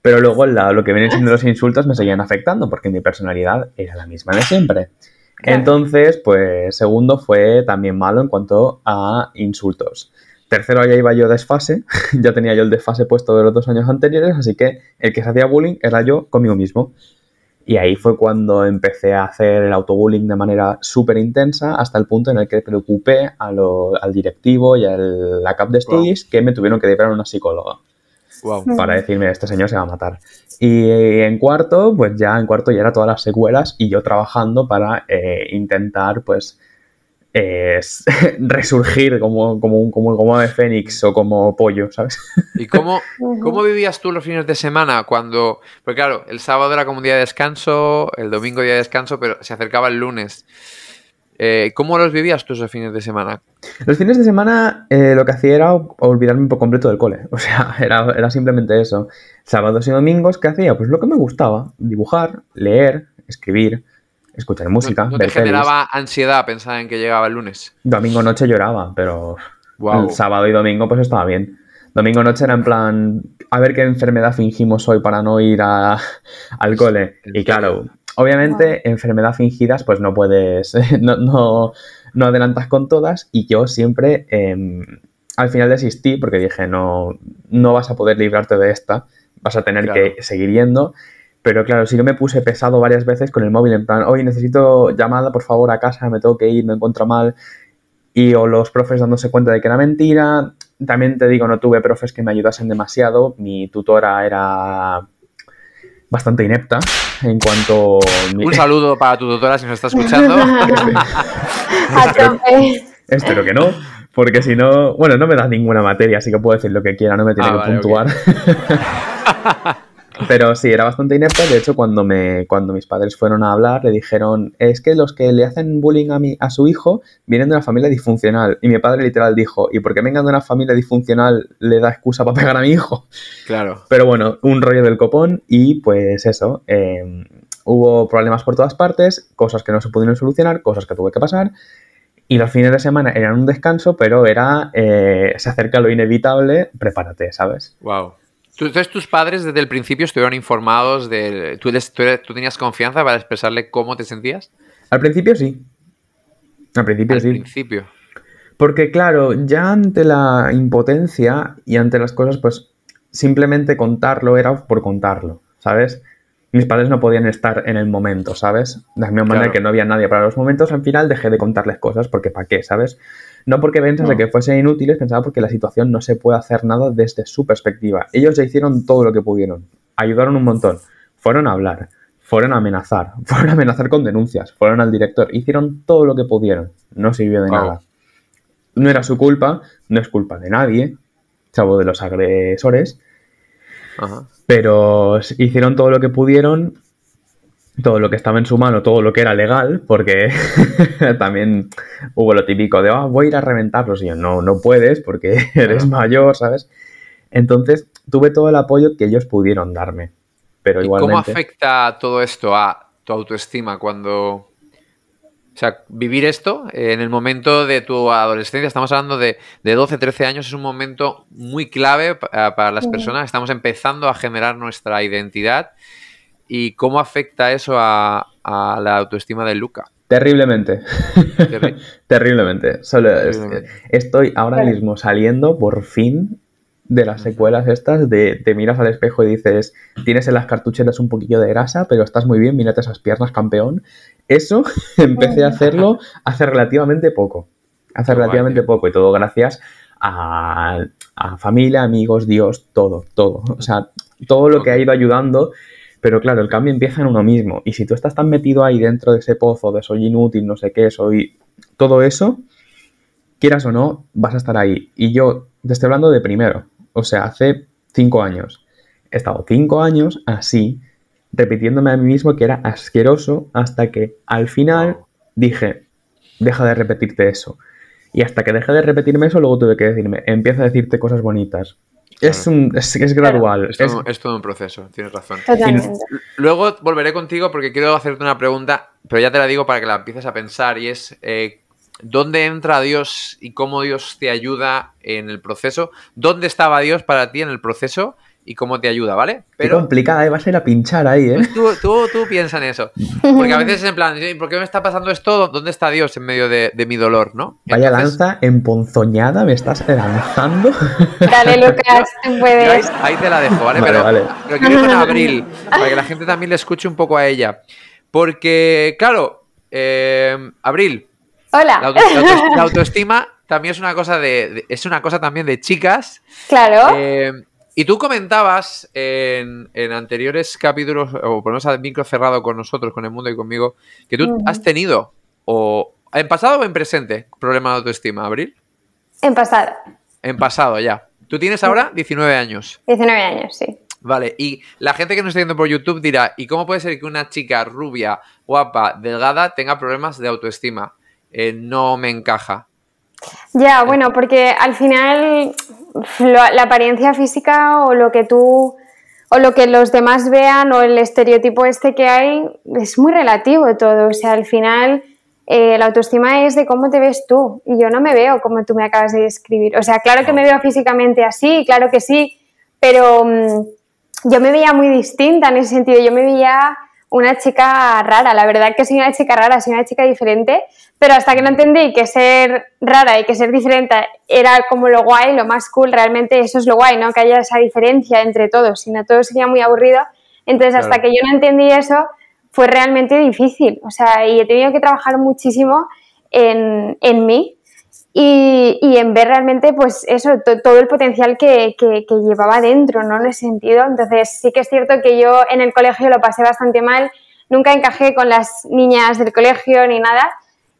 pero luego lo que vienen siendo los insultos me seguían afectando porque mi personalidad era la misma de siempre. Entonces, pues segundo fue también malo en cuanto a insultos. Tercero, ya iba yo desfase, ya tenía yo el desfase puesto de los dos años anteriores, así que el que se hacía bullying era yo conmigo mismo. Y ahí fue cuando empecé a hacer el autobullying de manera súper intensa, hasta el punto en el que preocupé al directivo y a la CAP de Studies que me tuvieron que llevar a una psicóloga. Para decirme, este señor se va a matar. Y en cuarto, pues ya en cuarto ya era todas las secuelas y yo trabajando para eh, intentar, pues, es resurgir como, como, un, como, como ave fénix o como pollo, ¿sabes? ¿Y cómo, cómo vivías tú los fines de semana cuando, pues claro, el sábado era como un día de descanso, el domingo día de descanso, pero se acercaba el lunes. Eh, ¿Cómo los vivías tú esos fines de semana? Los fines de semana eh, lo que hacía era olvidarme por completo del cole. O sea, era, era simplemente eso. Sábados y domingos, ¿qué hacía? Pues lo que me gustaba, dibujar, leer, escribir escuchar música. ¿No, te generaba ansiedad pensar en que llegaba el lunes? Domingo noche lloraba, pero el sábado y domingo pues estaba bien. Domingo noche era en plan, a ver qué enfermedad fingimos hoy para no ir a, al cole. Y claro, obviamente enfermedad fingidas pues no puedes, no, no, no, adelantas con todas y yo siempre em, al final desistí porque dije no, no vas a poder librarte de esta, vas a tener que seguir yendo pero claro, si yo me puse pesado varias veces con el móvil, en plan, oye, necesito llamada, por favor, a casa, me tengo que ir, me encuentro mal. Y o los profes dándose cuenta de que era mentira. También te digo, no tuve profes que me ayudasen demasiado. Mi tutora era bastante inepta en cuanto... Un saludo para tu tutora si nos está escuchando. espero, espero que no, porque si no, bueno, no me das ninguna materia, así que puedo decir lo que quiera, no me tiene ah, que puntuar. Pero sí, era bastante inepta. De hecho, cuando, me, cuando mis padres fueron a hablar, le dijeron, es que los que le hacen bullying a, mi, a su hijo vienen de una familia disfuncional. Y mi padre literal dijo, ¿y por qué vengan de una familia disfuncional le da excusa para pegar a mi hijo? Claro. Pero bueno, un rollo del copón y pues eso, em, hubo problemas por todas partes, cosas que no se pudieron solucionar, cosas que tuve que pasar. Y los fines de semana eran un descanso, pero era, eh, se acerca lo inevitable, prepárate, ¿sabes? Wow. Entonces tus padres desde el principio estuvieron informados de... ¿Tú, tú, tenías confianza para expresarle cómo te sentías? Al principio sí. Al principio sí. Al principio. Porque claro, ya ante la impotencia y ante las cosas, pues simplemente contarlo era por contarlo, ¿sabes? Mis padres no podían estar en el momento, ¿sabes? De la misma manera que no había nadie para los momentos, al final dejé de contarles cosas porque ¿para qué, ¿sabes? No porque pensase que fuesen inútiles, pensaba porque la situación no se puede hacer nada desde su perspectiva. Ellos ya hicieron todo lo que pudieron, ayudaron un montón, fueron a hablar, fueron a amenazar, fueron a amenazar con denuncias, fueron al director, hicieron todo lo que pudieron, no sirvió de nada. No era su culpa, no es culpa de nadie, salvo de los agresores, pero hicieron todo lo que pudieron todo lo que estaba en su mano, todo lo que era legal, porque también hubo lo típico de, ah, voy a ir a reventarlos. Y yo, no, no puedes porque eres mayor, ¿sabes? Entonces, tuve todo el apoyo que ellos pudieron darme. Pero igualmente... ¿Cómo afecta todo esto a tu autoestima cuando... O sea, vivir esto en el momento de tu adolescencia, estamos hablando de, de 12, 13 años, es un momento muy clave para las personas. Estamos empezando a generar nuestra identidad ¿Y cómo afecta eso a, la autoestima de Luca? Terriblemente. Terriblemente. estoy ahora mismo saliendo por fin de las secuelas estas de te miras al espejo y dices, tienes en las cartucheras un poquillo de grasa, pero estás muy bien, mírate esas piernas, campeón. Eso empecé a hacerlo hace relativamente poco. Hace relativamente poco y todo gracias a, a, familia, amigos, Dios, todo, todo. O sea, todo lo que ha ido ayudando pero claro, el cambio empieza en uno mismo. Y si tú estás tan metido ahí dentro de ese pozo de soy inútil, no sé qué, soy todo eso, quieras o no, vas a estar ahí. Y yo te estoy hablando de primero, o sea, hace cinco años. He estado cinco años así, repitiéndome a mí mismo que era asqueroso, hasta que al final dije, deja de repetirte eso. Y hasta que dejé de repetirme eso, luego tuve que decirme, empieza a decirte cosas bonitas. Es, un, es, gradual. Es, todo, un proceso, tienes razón. Luego volveré contigo porque quiero hacerte una pregunta, pero ya te la digo para que la empieces a pensar y es, eh, ¿dónde entra Dios y cómo Dios te ayuda en el proceso? ¿Dónde estaba Dios para ti en el proceso? Y cómo te ayuda, ¿vale? Pero, Qué complicada, ¿eh? vas a ir a pinchar ahí, ¿eh? Pues tú, tú, tú piensa en eso. Porque a veces es en plan, ¿por qué me está pasando esto? ¿Dónde está Dios en medio de, mi dolor, no? Vaya lanza emponzoñada, me estás lanzando. Dale, Lucas, puedes. Ahí, te la dejo, ¿vale? pero, pero quiero con Abril, para que la gente también le escuche un poco a ella. Porque, claro, eh, Abril. Hola. La, autoestima también es una cosa de, es una cosa también de chicas. Claro. Eh, y tú comentabas en, anteriores capítulos, o por lo menos al micro cerrado con nosotros, con el mundo y conmigo, que tú has tenido, o en pasado o en presente, problema de autoestima, Abril. En pasado. En pasado, ya. Tú tienes ahora 19 años. 19 años, sí. Vale, y la gente que nos está viendo por YouTube dirá, ¿y cómo puede ser que una chica rubia, guapa, delgada tenga problemas de autoestima? Eh, no me encaja. Ya, bueno, porque al final la apariencia física o lo que tú o lo que los demás vean o el estereotipo este que hay es muy relativo todo. O sea, al final eh, la autoestima es de cómo te ves tú y yo no me veo como tú me acabas de describir. O sea, claro que me veo físicamente así, claro que sí, pero mm, yo me veía muy distinta en ese sentido. Yo me veía una chica rara, la verdad que soy una chica rara, soy una chica diferente, pero hasta que no entendí que ser rara y que ser diferente era como lo guay, lo más cool, realmente eso es lo guay, ¿no? Que haya esa diferencia entre todos, si no todo sería muy aburrido. Entonces, hasta que yo no entendí eso, fue realmente difícil, o sea, y he tenido que trabajar muchísimo en, en mí y, y, en ver realmente, pues eso, todo el potencial que, que, llevaba dentro, ¿no? En ese sentido. Entonces, sí que es cierto que yo en el colegio lo pasé bastante mal, nunca encajé con las niñas del colegio ni nada.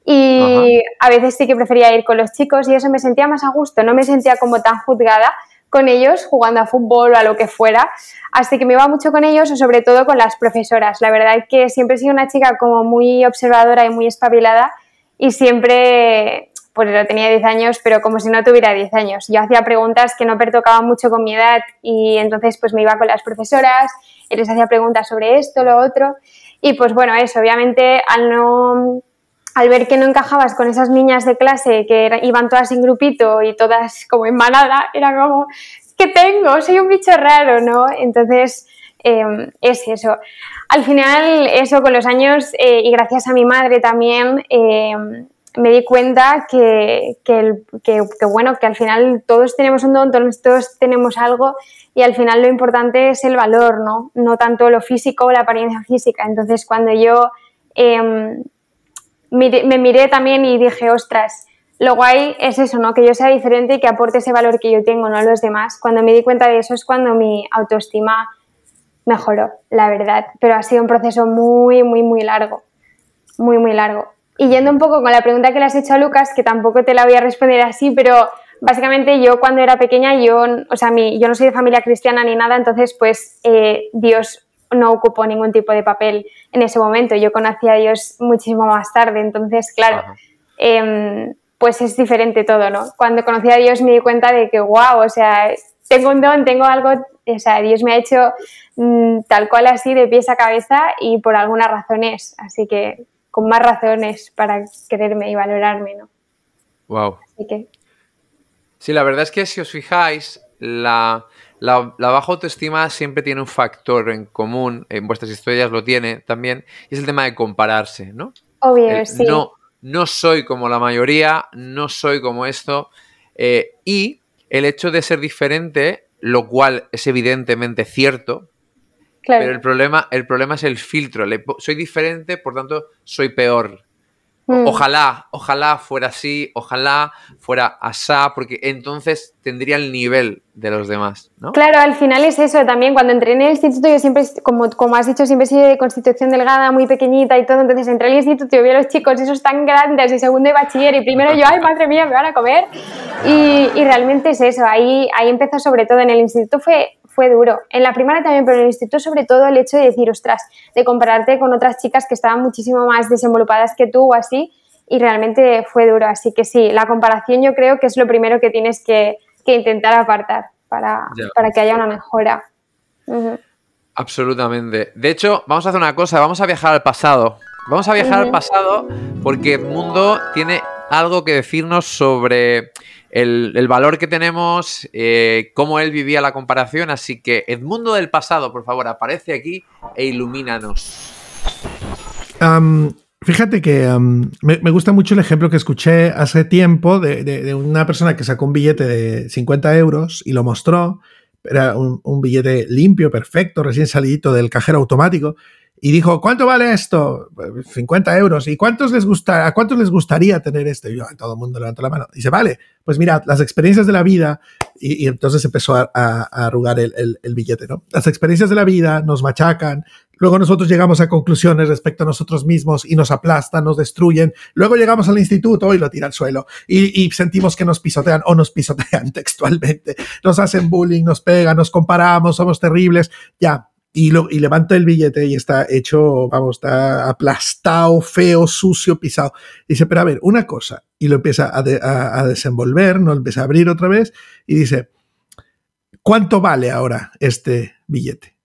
Y a veces sí que prefería ir con los chicos y eso me sentía más a gusto, no me sentía como tan juzgada con ellos jugando a fútbol o a lo que fuera. Así que me iba mucho con ellos o sobre todo con las profesoras. La verdad es que siempre he sido una chica como muy observadora y muy espabilada y siempre pues yo tenía 10 años, pero como si no tuviera 10 años. Yo hacía preguntas que no pertocaban mucho con mi edad y entonces pues me iba con las profesoras y les hacía preguntas sobre esto, lo otro. Y pues bueno, eso, obviamente al no al ver que no encajabas con esas niñas de clase que iban todas en grupito y todas como en manada, era como, ¿qué tengo? Soy un bicho raro, ¿no? Entonces, em, es eso. Al final, eso con los años eh, y gracias a mi madre también, em, me di cuenta que, bueno, que al final todos tenemos un don, todos tenemos algo y al final lo importante es el valor, ¿no? No tanto lo físico o la apariencia física. Entonces, cuando yo em, me miré también y dije, ostras, lo guay es eso, ¿no? Que yo sea diferente y que aporte ese valor que yo tengo, no a los demás. Cuando me di cuenta de eso es cuando mi autoestima mejoró, la verdad. Pero ha sido un proceso muy, muy, muy largo. Muy, muy largo. Y yendo un poco con la pregunta que le has hecho a Lucas, que tampoco te la voy a responder así, pero básicamente yo cuando era pequeña, yo, o sea, mi, yo no soy de familia cristiana ni nada, entonces pues eh, Dios no ocupó ningún tipo de papel en ese momento. Yo conocí a Dios muchísimo más tarde, entonces, claro, eh, pues es diferente todo, ¿no? Cuando conocí a Dios me di cuenta de que, wow, o sea, tengo un don, tengo algo, o sea, Dios me ha hecho mm, tal cual así, de pies a cabeza y por algunas razones, así que con más razones para quererme y valorarme, ¿no? Wow. Así que... Sí, la verdad es que si os fijáis, la, la, baja autoestima siempre tiene un factor en común, en vuestras historias lo tiene también, y es el tema de compararse, ¿no? Obvio, sí. No, no soy como la mayoría, no soy como esto. Eh, y el hecho de ser diferente, lo cual es evidentemente cierto, pero el problema, el problema es el filtro. soy diferente, por tanto, soy peor. Mm. Ojalá, ojalá fuera así, ojalá fuera asá, porque entonces tendría el nivel de los demás, ¿no? Claro, al final es eso también. Cuando entré en el instituto, yo siempre, como, como has dicho, siempre he sido de constitución delgada, muy pequeñita y todo. Entonces entré al instituto y vi a los chicos esos tan grandes y segundo de bachiller y primero yo, ay, madre mía, me van a comer. Y, y realmente es eso. Ahí, ahí empezó sobre todo en el instituto fue fue duro. En la primaria también, pero en el instituto sobre todo el hecho de decir, ostras, de compararte con otras chicas que estaban muchísimo más desenvolupadas que tú o así, y realmente fue duro. Así que sí, la comparación yo creo que es lo primero que tienes que, intentar apartar para, para, que haya una mejora. Absolutamente. De hecho, vamos a hacer una cosa, vamos a viajar al pasado. Vamos a viajar al pasado porque Edmundo tiene algo que decirnos sobre el, valor que tenemos, eh, cómo él vivía la comparación. Así que Edmundo del pasado, por favor, aparece aquí e ilumínanos. fíjate que me, gusta mucho el ejemplo que escuché hace tiempo de, una persona que sacó un billete de 50 euros y lo mostró. Era un, un billete limpio, perfecto, recién salidito del cajero automático y dijo, ¿cuánto vale esto? 50 euros. ¿Y cuántos les gusta, a cuántos les gustaría tener esto? Y yo, todo el mundo levantó la mano. dice, vale, pues mirad, las experiencias de la vida, y, entonces empezó a, arrugar el, billete, ¿no? Las experiencias de la vida nos machacan, luego nosotros llegamos a conclusiones respecto a nosotros mismos y nos aplastan, nos destruyen, luego llegamos al instituto y lo tira al suelo y, y sentimos que nos pisotean o nos pisotean textualmente, nos hacen bullying, nos pegan, nos comparamos, somos terribles, ya, y, lo, y levanta el billete y está hecho, vamos, está aplastado, feo, sucio, pisado. dice, pero a ver, una cosa. Y lo empieza a, a, desenvolver, ¿no? empieza a abrir otra vez y dice, ¿cuánto vale ahora este billete?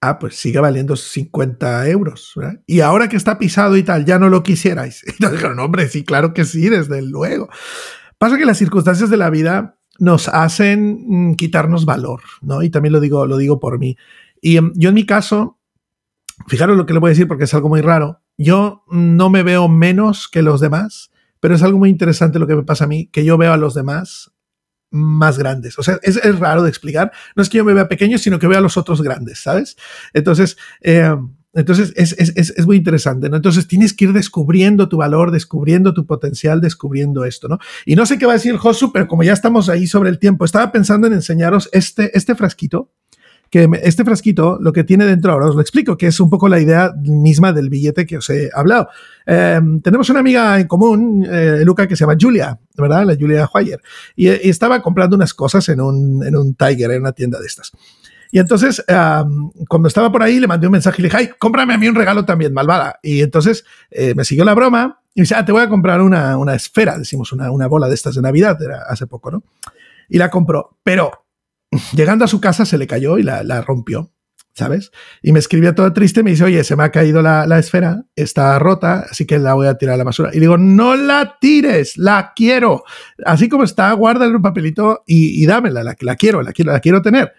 Ah, pues sigue valiendo 50 euros. Y ahora que está pisado y tal, ya no lo quisierais. Y nos dijeron, hombre, sí, claro que sí, desde luego. Pasa que las circunstancias de la vida nos hacen mm, quitarnos valor, ¿no? Y también lo digo, lo digo por mí. Y em, yo en mi caso, fijaros lo que le voy a decir porque es algo muy raro, yo no me veo menos que los demás, pero es algo muy interesante lo que me pasa a mí, que yo veo a los demás más grandes. O sea, es, raro de explicar. No es que yo me vea pequeño, sino que veo a los otros grandes, ¿sabes? Entonces, em, entonces es, es, es, muy interesante. Entonces tienes que ir descubriendo tu valor, descubriendo tu potencial, descubriendo esto, ¿no? Y no sé qué va a decir Josu, pero como ya estamos ahí sobre el tiempo, estaba pensando en enseñaros este, este frasquito que este frasquito lo que tiene dentro, ahora os lo explico, que es un poco la idea misma del billete que os he hablado. Em, tenemos una amiga en común, eh, Luca, que se llama Julia, ¿verdad? La Julia Hoyer. Y, estaba comprando unas cosas en un, en un Tiger, en una tienda de estas. Y entonces, cuando estaba por ahí, le mandé un mensaje y le dije, ay, cómprame a mí un regalo también, malvada. Y entonces eh, me siguió la broma y me dice, ah, te voy a comprar una, una esfera, decimos, una, una bola de estas de Navidad, era hace poco, ¿no? Y la compró. Pero llegando a su casa se le cayó y la, rompió, ¿sabes? Y me escribió todo triste, me dice, oye, se me ha caído la, esfera, está rota, así que la voy a tirar a la basura. Y digo, no la tires, la quiero. Así como está, guárdala en un papelito y, dámela, la, la quiero, la quiero, la quiero tener.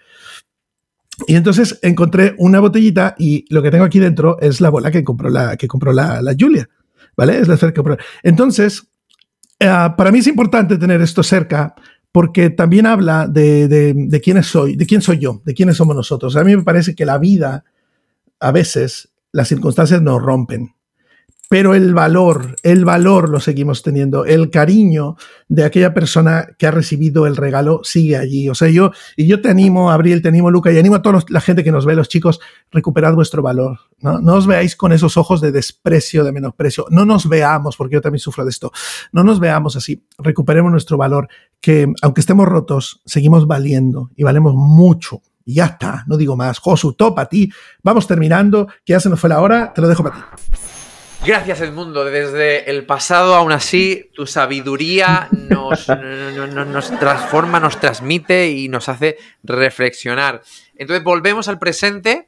Y entonces encontré una botellita y lo que tengo aquí dentro es la bola que compró la, que compró la, Julia, ¿vale? Es la esfera que compró. Entonces, eh, para mí es importante tener esto cerca porque también habla de, de, soy, de quién soy yo, de quiénes somos nosotros. A mí me parece que la vida, a veces, las circunstancias nos rompen, pero el valor, el valor lo seguimos teniendo, el cariño de aquella persona que ha recibido el regalo sigue allí. O sea, yo, y yo te animo, Abril, te animo, Luca, y animo a toda la gente que nos ve, los chicos, recuperad vuestro valor. ¿no? no os veáis con esos ojos de desprecio, de menosprecio. No nos veamos, porque yo también sufro de esto, no nos veamos así. Recuperemos nuestro valor, que aunque estemos rotos, seguimos valiendo y valemos mucho. Y ya está, no digo más. Josu, top a ti. Vamos terminando, que ya se nos fue la hora, te lo dejo para ti. Gracias, Edmundo. Desde el pasado, aún así, tu sabiduría nos, nos, transforma, nos transmite y nos hace reflexionar. Entonces, volvemos al presente.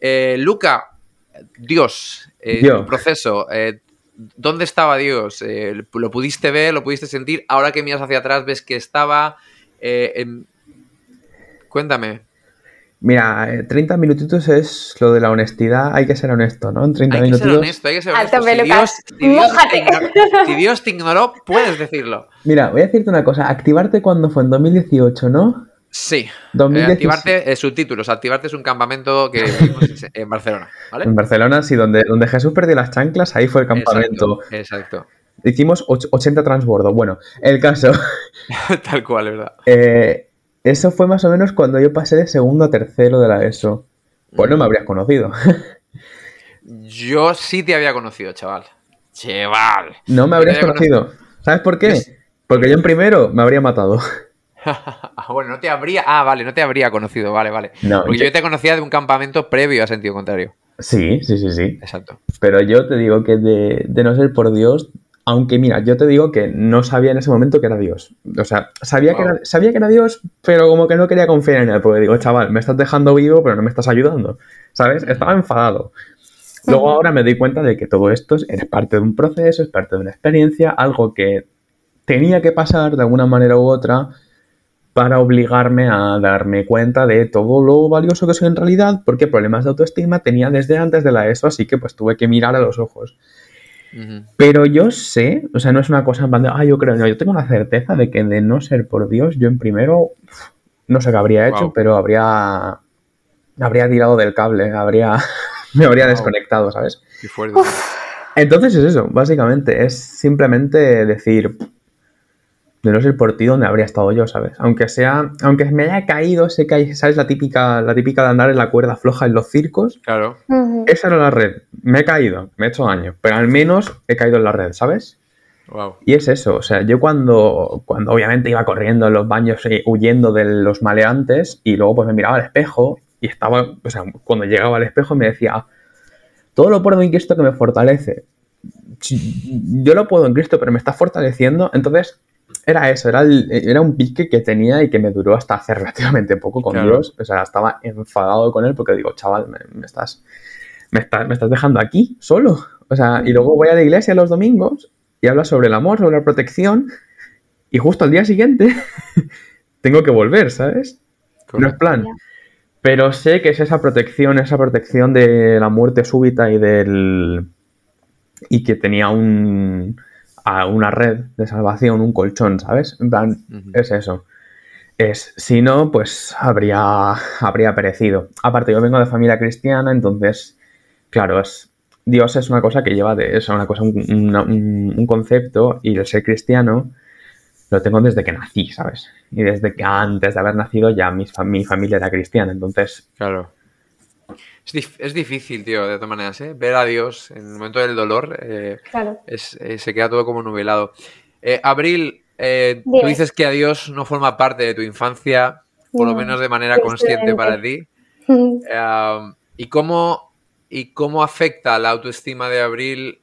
Eh, Luca, Dios, eh, proceso. Eh, ¿Dónde estaba Dios? Eh, ¿Lo pudiste ver? ¿Lo pudiste sentir? Ahora que miras hacia atrás, ves que estaba. Cuéntame. Mira, 30 eh, minutitos es lo de la honestidad, hay que ser honesto, ¿no? En 30 hay que Ser honesto, hay que ser honesto. Si Dios, si, Dios te ignoró, puedes decirlo. Mira, voy a decirte una cosa, activarte cuando fue en 2018, ¿no? Sí. 2018. Eh, activarte, eh, subtítulos, activarte es un campamento que vimos en Barcelona, ¿vale? En Barcelona, sí, donde, donde Jesús perdió las chanclas, ahí fue el campamento. Exacto. Hicimos 80 transbordos. Bueno, el caso. Tal cual, ¿verdad? Eh, eso fue más o menos cuando yo pasé de segundo a tercero de la ESO. Pues no me habrías conocido. Yo sí te había conocido, chaval. Chaval. No me habrías conocido. ¿Sabes por qué? Porque yo en primero me habría matado. Ah, bueno, no te habría. Ah, vale, no te habría conocido, vale, vale. No, Porque yo te conocía de un campamento previo a sentido contrario. Sí, sí, sí, sí. Exacto. Pero yo te digo que de, de no ser por Dios, aunque mira, yo te digo que no sabía en ese momento que era Dios. O sea, sabía, que, era, sabía que era Dios, pero como que no quería confiar en él, porque digo, chaval, me estás dejando vivo, pero no me estás ayudando. ¿Sabes? Estaba enfadado. Luego ahora me doy cuenta de que todo esto es parte de un proceso, es parte de una experiencia, algo que tenía que pasar de alguna manera u otra para obligarme a darme cuenta de todo lo valioso que soy en realidad, porque problemas de autoestima tenía desde antes de la ESO, así que pues tuve que mirar a los ojos. Pero yo sé, o sea, no es una cosa en plan de, ah, yo creo, no, yo tengo la certeza de que de no ser por Dios, yo en primero, no sé qué habría hecho, pero habría, habría tirado del cable, habría, me habría desconectado, ¿sabes? Qué fuerte. Entonces es eso, básicamente, es simplemente decir, de no ser por ti donde habría estado yo, ¿sabes? Aunque sea, aunque me haya caído, sé que hay, ¿sabes? La típica, la típica de andar en la cuerda floja en los circos. Claro. Esa era la red. Me he caído, me he hecho daño, pero al menos he caído en la red, ¿sabes? Wow. Y es eso, o sea, yo cuando, cuando obviamente iba corriendo en los baños eh, huyendo de los maleantes y luego pues me miraba al espejo y estaba, o sea, cuando llegaba al espejo me decía, todo lo puedo en Cristo que me fortalece. Yo lo puedo en Cristo, pero me está fortaleciendo, entonces era eso, era, era un pique que tenía y que me duró hasta hace relativamente poco con Dios. O sea, estaba enfadado con él porque digo, chaval, me, estás, me, me estás dejando aquí solo. O sea, y luego voy a la iglesia los domingos y habla sobre el amor, sobre la protección, y justo al día siguiente tengo que volver, ¿sabes? No es plan. Pero sé que es esa protección, esa protección de la muerte súbita y del. y que tenía un a una red de salvación, un colchón, ¿sabes? En plan, es eso. Es, si no, pues habría, habría perecido. Aparte, yo vengo de familia cristiana, entonces, claro, es, Dios es una cosa que lleva de eso, una cosa, un, concepto, y el ser cristiano lo tengo desde que nací, ¿sabes? Y desde que antes de haber nacido ya mi, mi familia era cristiana, entonces... Claro. Es, difícil, tío, de todas maneras, ¿eh? Ver a Dios en el momento del dolor eh, eh, se queda todo como nubilado. Abril, tú dices que a Dios no forma parte de tu infancia, por lo menos de manera consciente para ti. ¿y, cómo, ¿Y cómo afecta la autoestima de Abril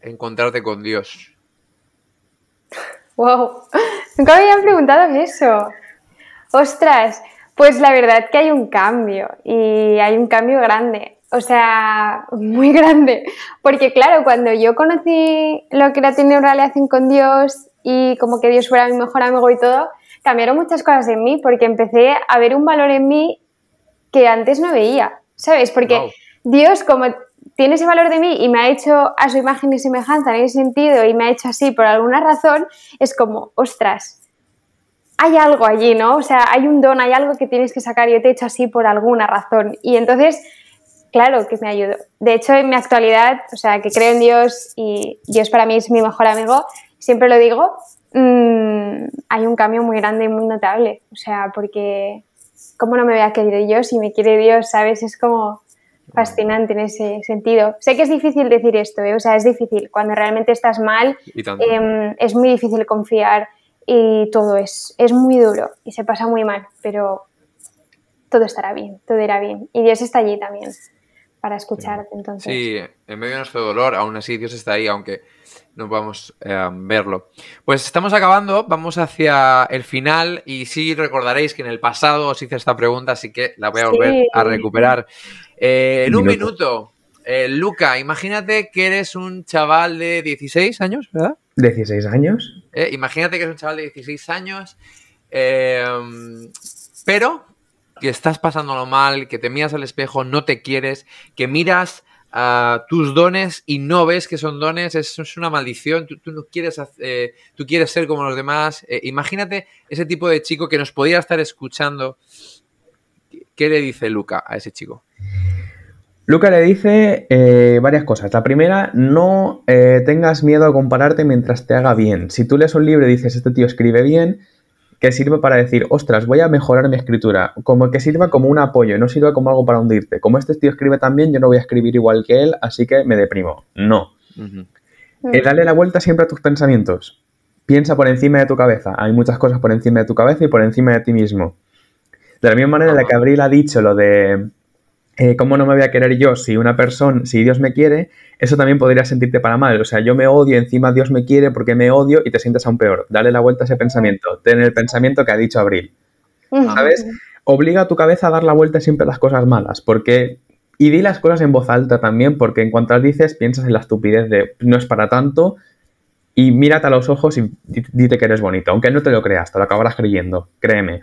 encontrarte con Dios? ¡Wow! Nunca me habían preguntado eso. ¡Ostras! Pues la verdad que hay un cambio y hay un cambio grande, o sea, muy grande, porque claro, cuando yo conocí lo que era tener una relación con Dios y como que Dios fuera mi mejor amigo y todo, cambiaron muchas cosas en mí porque empecé a ver un valor en mí que antes no veía, ¿sabes? Porque Dios como tiene ese valor de mí y me ha hecho a su imagen y semejanza en ese sentido y me ha hecho así por alguna razón, es como, ostras, hay algo allí, ¿no? O sea, hay un don, hay algo que tienes que sacar yo te he hecho así por alguna razón. Y entonces claro que me ayudó. De hecho, en mi actualidad, o sea, que creo en Dios y Dios para mí es mi mejor amigo, siempre lo digo, mm, hay un cambio muy grande y muy notable. O sea, porque ¿cómo no me voy a querer yo si me quiere Dios? ¿Sabes? Es como fascinante en ese sentido. Sé que es difícil decir esto, ¿eh? o sea, es difícil. Cuando realmente estás mal, em, es muy difícil confiar y todo es, es muy duro y se pasa muy mal, pero todo estará bien, todo irá bien. Y Dios está allí también para escucharte. Entonces. Sí, en medio de nuestro dolor, aún así Dios está ahí, aunque no podamos eh, verlo. Pues estamos acabando, vamos hacia el final y sí recordaréis que en el pasado os hice esta pregunta, así que la voy a volver a recuperar. Eh, en un minuto, eh, Luca, imagínate que eres un chaval de 16 años, ¿verdad? 16 años. imagínate que eres un chaval de 16 años, pero que estás pasándolo mal, que te miras al espejo, no te quieres, que miras a tus dones y no ves que son dones, es, es una maldición, tú, no quieres, eh, tú quieres ser como los demás. Eh, imagínate ese tipo de chico que nos podría estar escuchando. ¿Qué le dice Luca a ese chico? Luca le dice eh, varias cosas. La primera, no tengas miedo a compararte mientras te haga bien. Si tú lees un libro y dices, este tío escribe bien, que sirva para decir, ostras, voy a mejorar mi escritura, como que sirva como un apoyo, no sirva como algo para hundirte. Como este tío escribe también, yo no voy a escribir igual que él, así que me deprimo. No. Eh, dale la vuelta siempre a tus pensamientos. Piensa por encima de tu cabeza. Hay muchas cosas por encima de tu cabeza y por encima de ti mismo. De la misma manera en la que Abril ha dicho lo de eh, ¿cómo no me voy a querer yo si una persona, si Dios me quiere? Eso también podría sentirte para mal. O sea, yo me odio, encima Dios me quiere porque me odio y te sientes aún peor. Dale la vuelta a ese pensamiento. Ten el pensamiento que ha dicho Abril. ¿Sabes? Obliga a tu cabeza a dar la vuelta siempre a las cosas malas. Porque. Y di las cosas en voz alta también, porque en cuanto las dices, piensas en la estupidez de no es para tanto. Y mírate a los ojos y dite que eres bonito. Aunque no te lo creas, te lo acabarás creyendo. Créeme.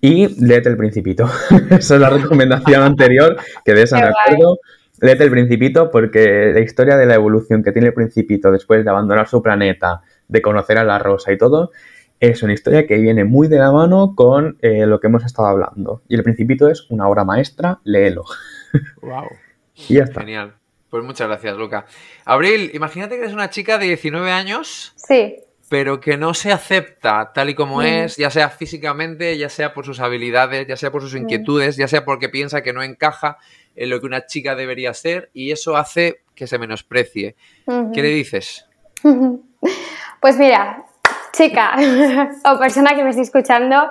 Y léete el Principito. Esa es la recomendación anterior, que de esa me acuerdo. Léete el Principito porque la historia de la evolución que tiene el Principito después de abandonar su planeta, de conocer a la rosa y todo, es una historia que viene muy de la mano con eh, lo que hemos estado hablando. Y el Principito es una obra maestra, léelo. Wow. y ya está. Genial. Pues muchas gracias, Luca. Abril, imagínate que eres una chica de 19 años. Sí pero que no se acepta tal y como es, ya sea físicamente, ya sea por sus habilidades, ya sea por sus inquietudes, ya sea porque piensa que no encaja en lo que una chica debería ser y eso hace que se menosprecie. ¿Qué le dices? Pues mira, chica o persona que me esté escuchando,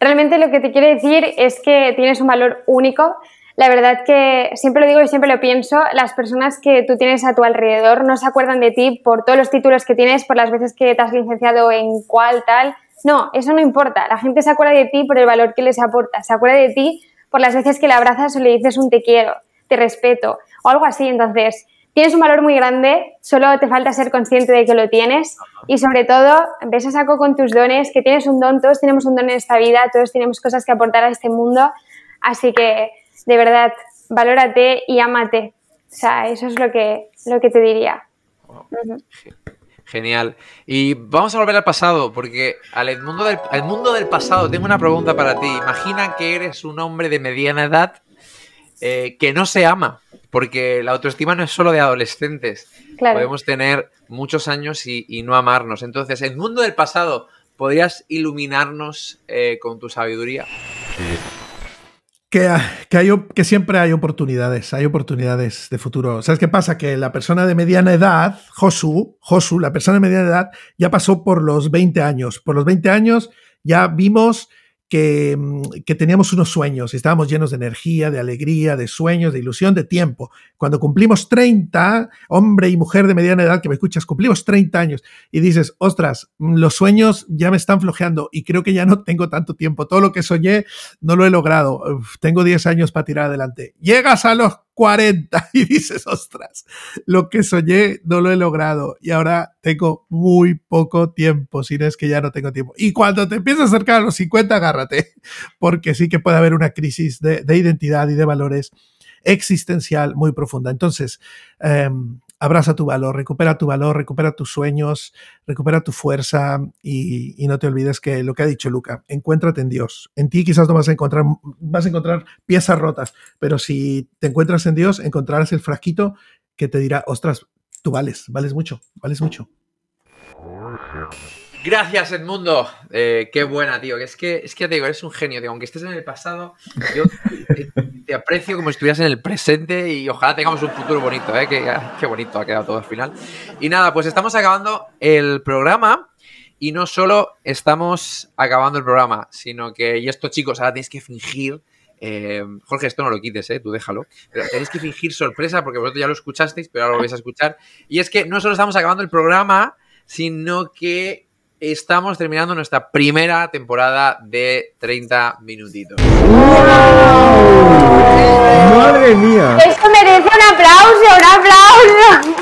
realmente lo que te quiero decir es que tienes un valor único la verdad que siempre lo digo y siempre lo pienso, las personas que tú tienes a tu alrededor no se acuerdan de ti por todos los títulos que tienes, por las veces que te has licenciado en cual, tal. No, eso no importa. La gente se acuerda de ti por el valor que les aporta, se acuerda de ti por las veces que le abrazas o le dices un te quiero, te respeto o algo así. Entonces, tienes un valor muy grande, solo te falta ser consciente de que lo tienes y sobre todo, ves a saco con tus dones, que tienes un don, todos tenemos un don en esta vida, todos tenemos cosas que aportar a este mundo, así que de verdad, valórate y ámate. O sea, eso es lo que, lo que te diría. Genial. Y vamos a volver al pasado, porque al mundo, del, al mundo del pasado tengo una pregunta para ti. Imagina que eres un hombre de mediana edad eh, que no se ama, porque la autoestima no es solo de adolescentes. Podemos tener muchos años y, no amarnos. Entonces, el mundo del pasado, ¿podrías iluminarnos eh, con tu sabiduría? Que, hay, que siempre hay oportunidades, hay oportunidades de futuro. ¿Sabes qué pasa? Que la persona de mediana edad, Josu, Josu, la persona de mediana edad, ya pasó por los 20 años. Por los 20 años ya vimos Mm, que, teníamos unos sueños, estábamos llenos de energía, de alegría, de sueños, de ilusión, de tiempo. Cuando cumplimos 30, hombre y mujer de mediana edad que me escuchas, cumplimos 30 años y dices, ostras, mm, los sueños ya me están flojeando y creo que ya no tengo tanto tiempo. Todo lo que soñé no lo he logrado. tengo 10 años para tirar adelante. Llegas a los 40 y dices, ostras, lo que soñé no lo he logrado y ahora tengo muy poco tiempo, si no es que ya no tengo tiempo. Y cuando te empiezas a acercar a los 50, agárrate, porque sí que puede haber una crisis de, identidad y de valores existencial muy profunda. Entonces, em, abraza tu valor, recupera tu valor, recupera tus sueños, recupera tu fuerza y, no te olvides que lo que ha dicho Luca, encuéntrate en Dios. En ti quizás no vas a encontrar, vas a encontrar piezas rotas, pero si te encuentras en Dios, encontrarás el frasquito que te dirá, ostras, tú vales, vales mucho, vales mucho. Gracias, Edmundo. Eh, qué buena, tío. Es que, es que te digo, eres un genio, tío. Aunque estés en el pasado, yo te, aprecio como si estuvieras en el presente y ojalá tengamos un futuro bonito, ¿eh? Qué, bonito ha quedado todo al final. Y nada, pues estamos acabando el programa. Y no solo estamos acabando el programa, sino que, y esto, chicos, ahora tenéis que fingir. Eh, Jorge, esto no lo quites, ¿eh? tú déjalo. Pero tenéis que fingir sorpresa porque vosotros ya lo escuchasteis, pero ahora lo vais a escuchar. Y es que no solo estamos acabando el programa, sino que estamos terminando nuestra primera temporada de 30 minutitos. ¡Madre mía! Esto merece un aplauso, un aplauso.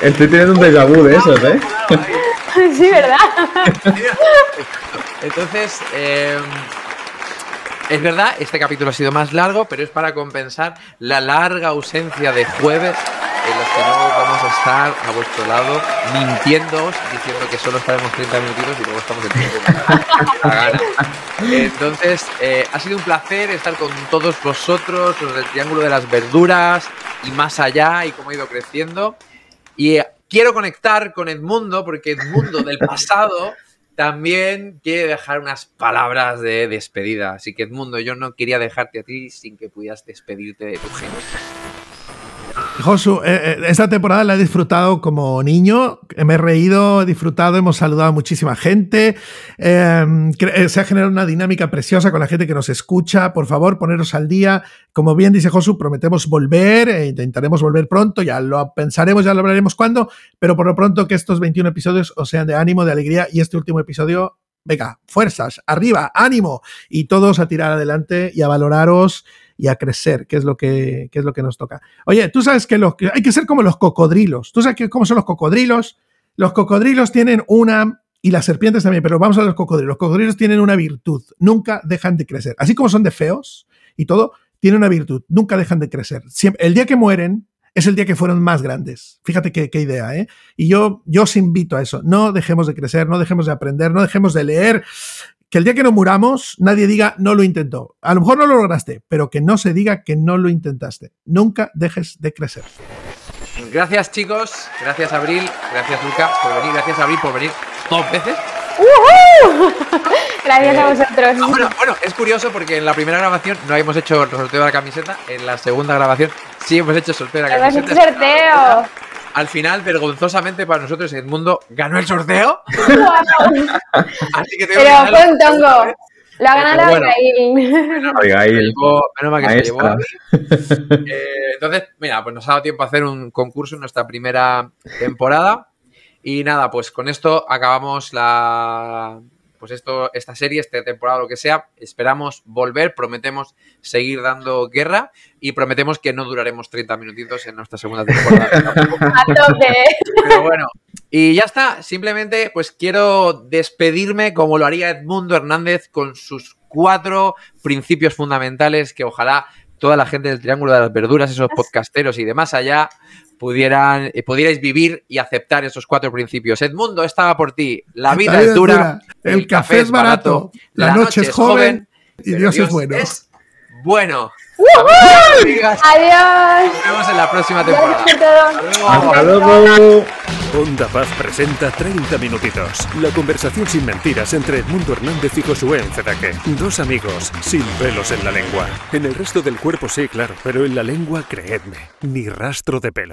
Estoy teniendo un déjà vu de esos, ¿eh? Sí, ¿verdad? Entonces, eh, es verdad, este capítulo ha sido más largo, pero es para compensar la larga ausencia de jueves en los que no vamos a estar a vuestro lado mintiéndoos, diciendo que solo estaremos 30 minutitos y luego estamos en tiempo Entonces, eh, ha sido un placer estar con todos vosotros, los del Triángulo de las Verduras y más allá y cómo ha ido creciendo. Y eh, quiero conectar con Edmundo, porque Edmundo del pasado también quiere dejar unas palabras de despedida. Así que Edmundo, yo no quería dejarte a ti sin que pudieras despedirte de tu gente. Josu, eh, eh, esta temporada la he disfrutado como niño, me he reído, he disfrutado, hemos saludado a muchísima gente, em, eh, se ha generado una dinámica preciosa con la gente que nos escucha, por favor, poneros al día, como bien dice Josu, prometemos volver, e intentaremos volver pronto, ya lo pensaremos, ya lo hablaremos cuándo, pero por lo pronto que estos 21 episodios os sean de ánimo, de alegría y este último episodio venga, fuerzas, arriba, ánimo y todos a tirar adelante y a valoraros y a crecer, que es lo que, es lo que nos toca. Oye, tú sabes que, los, hay que ser como los cocodrilos. ¿Tú sabes cómo son los cocodrilos? Los cocodrilos tienen una, y las serpientes también, pero vamos a los cocodrilos. Los cocodrilos tienen una virtud, nunca dejan de crecer. Así como son de feos y todo, tienen una virtud, nunca dejan de crecer. el día que mueren, es el día que fueron más grandes. Fíjate qué, idea, ¿eh? Y yo, yo os invito a eso. No dejemos de crecer, no dejemos de aprender, no dejemos de leer que el día que no muramos nadie diga no lo intentó. A lo mejor no lo lograste, pero que no se diga que no lo intentaste. Nunca dejes de crecer. Gracias chicos, gracias Abril, gracias Luca por venir, gracias Abril por venir dos veces. Gracias a eh, vosotros. bueno, bueno, es curioso porque en la primera grabación no habíamos hecho el sorteo de la camiseta, en la segunda grabación sí hemos hecho el sorteo de la camiseta. Hemos hecho sorteo. Al final, vergonzosamente para nosotros, Edmundo ganó el sorteo. Así que Pero fue un tongo. Lo ha ganado bueno, Abigail. Menos mal que se llevó a eh, entonces, mira, pues nos ha dado tiempo a hacer un concurso en nuestra primera temporada. Y nada, pues con esto acabamos la, pues esto, esta serie, esta temporada, lo que sea, esperamos volver, prometemos seguir dando guerra y prometemos que no duraremos 30 minutitos en nuestra segunda temporada. Pero bueno, y ya está, simplemente pues quiero despedirme como lo haría Edmundo Hernández con sus cuatro principios fundamentales que ojalá toda la gente del Triángulo de las Verduras, esos podcasteros y demás allá, pudieran, eh, pudierais vivir y aceptar esos cuatro principios. Edmundo estaba por ti. La vida, es, dura, el, café, es barato, la, noche es joven y Dios, es bueno. Es bueno. Adiós. Nos vemos en la próxima temporada. Hasta luego. Onda Paz presenta 30 minutitos. La conversación sin mentiras entre Edmundo Hernández y Josué Encedaque. Dos amigos sin pelos en la lengua. En el resto del cuerpo sí, claro, pero en la lengua, creedme, ni rastro de pelo.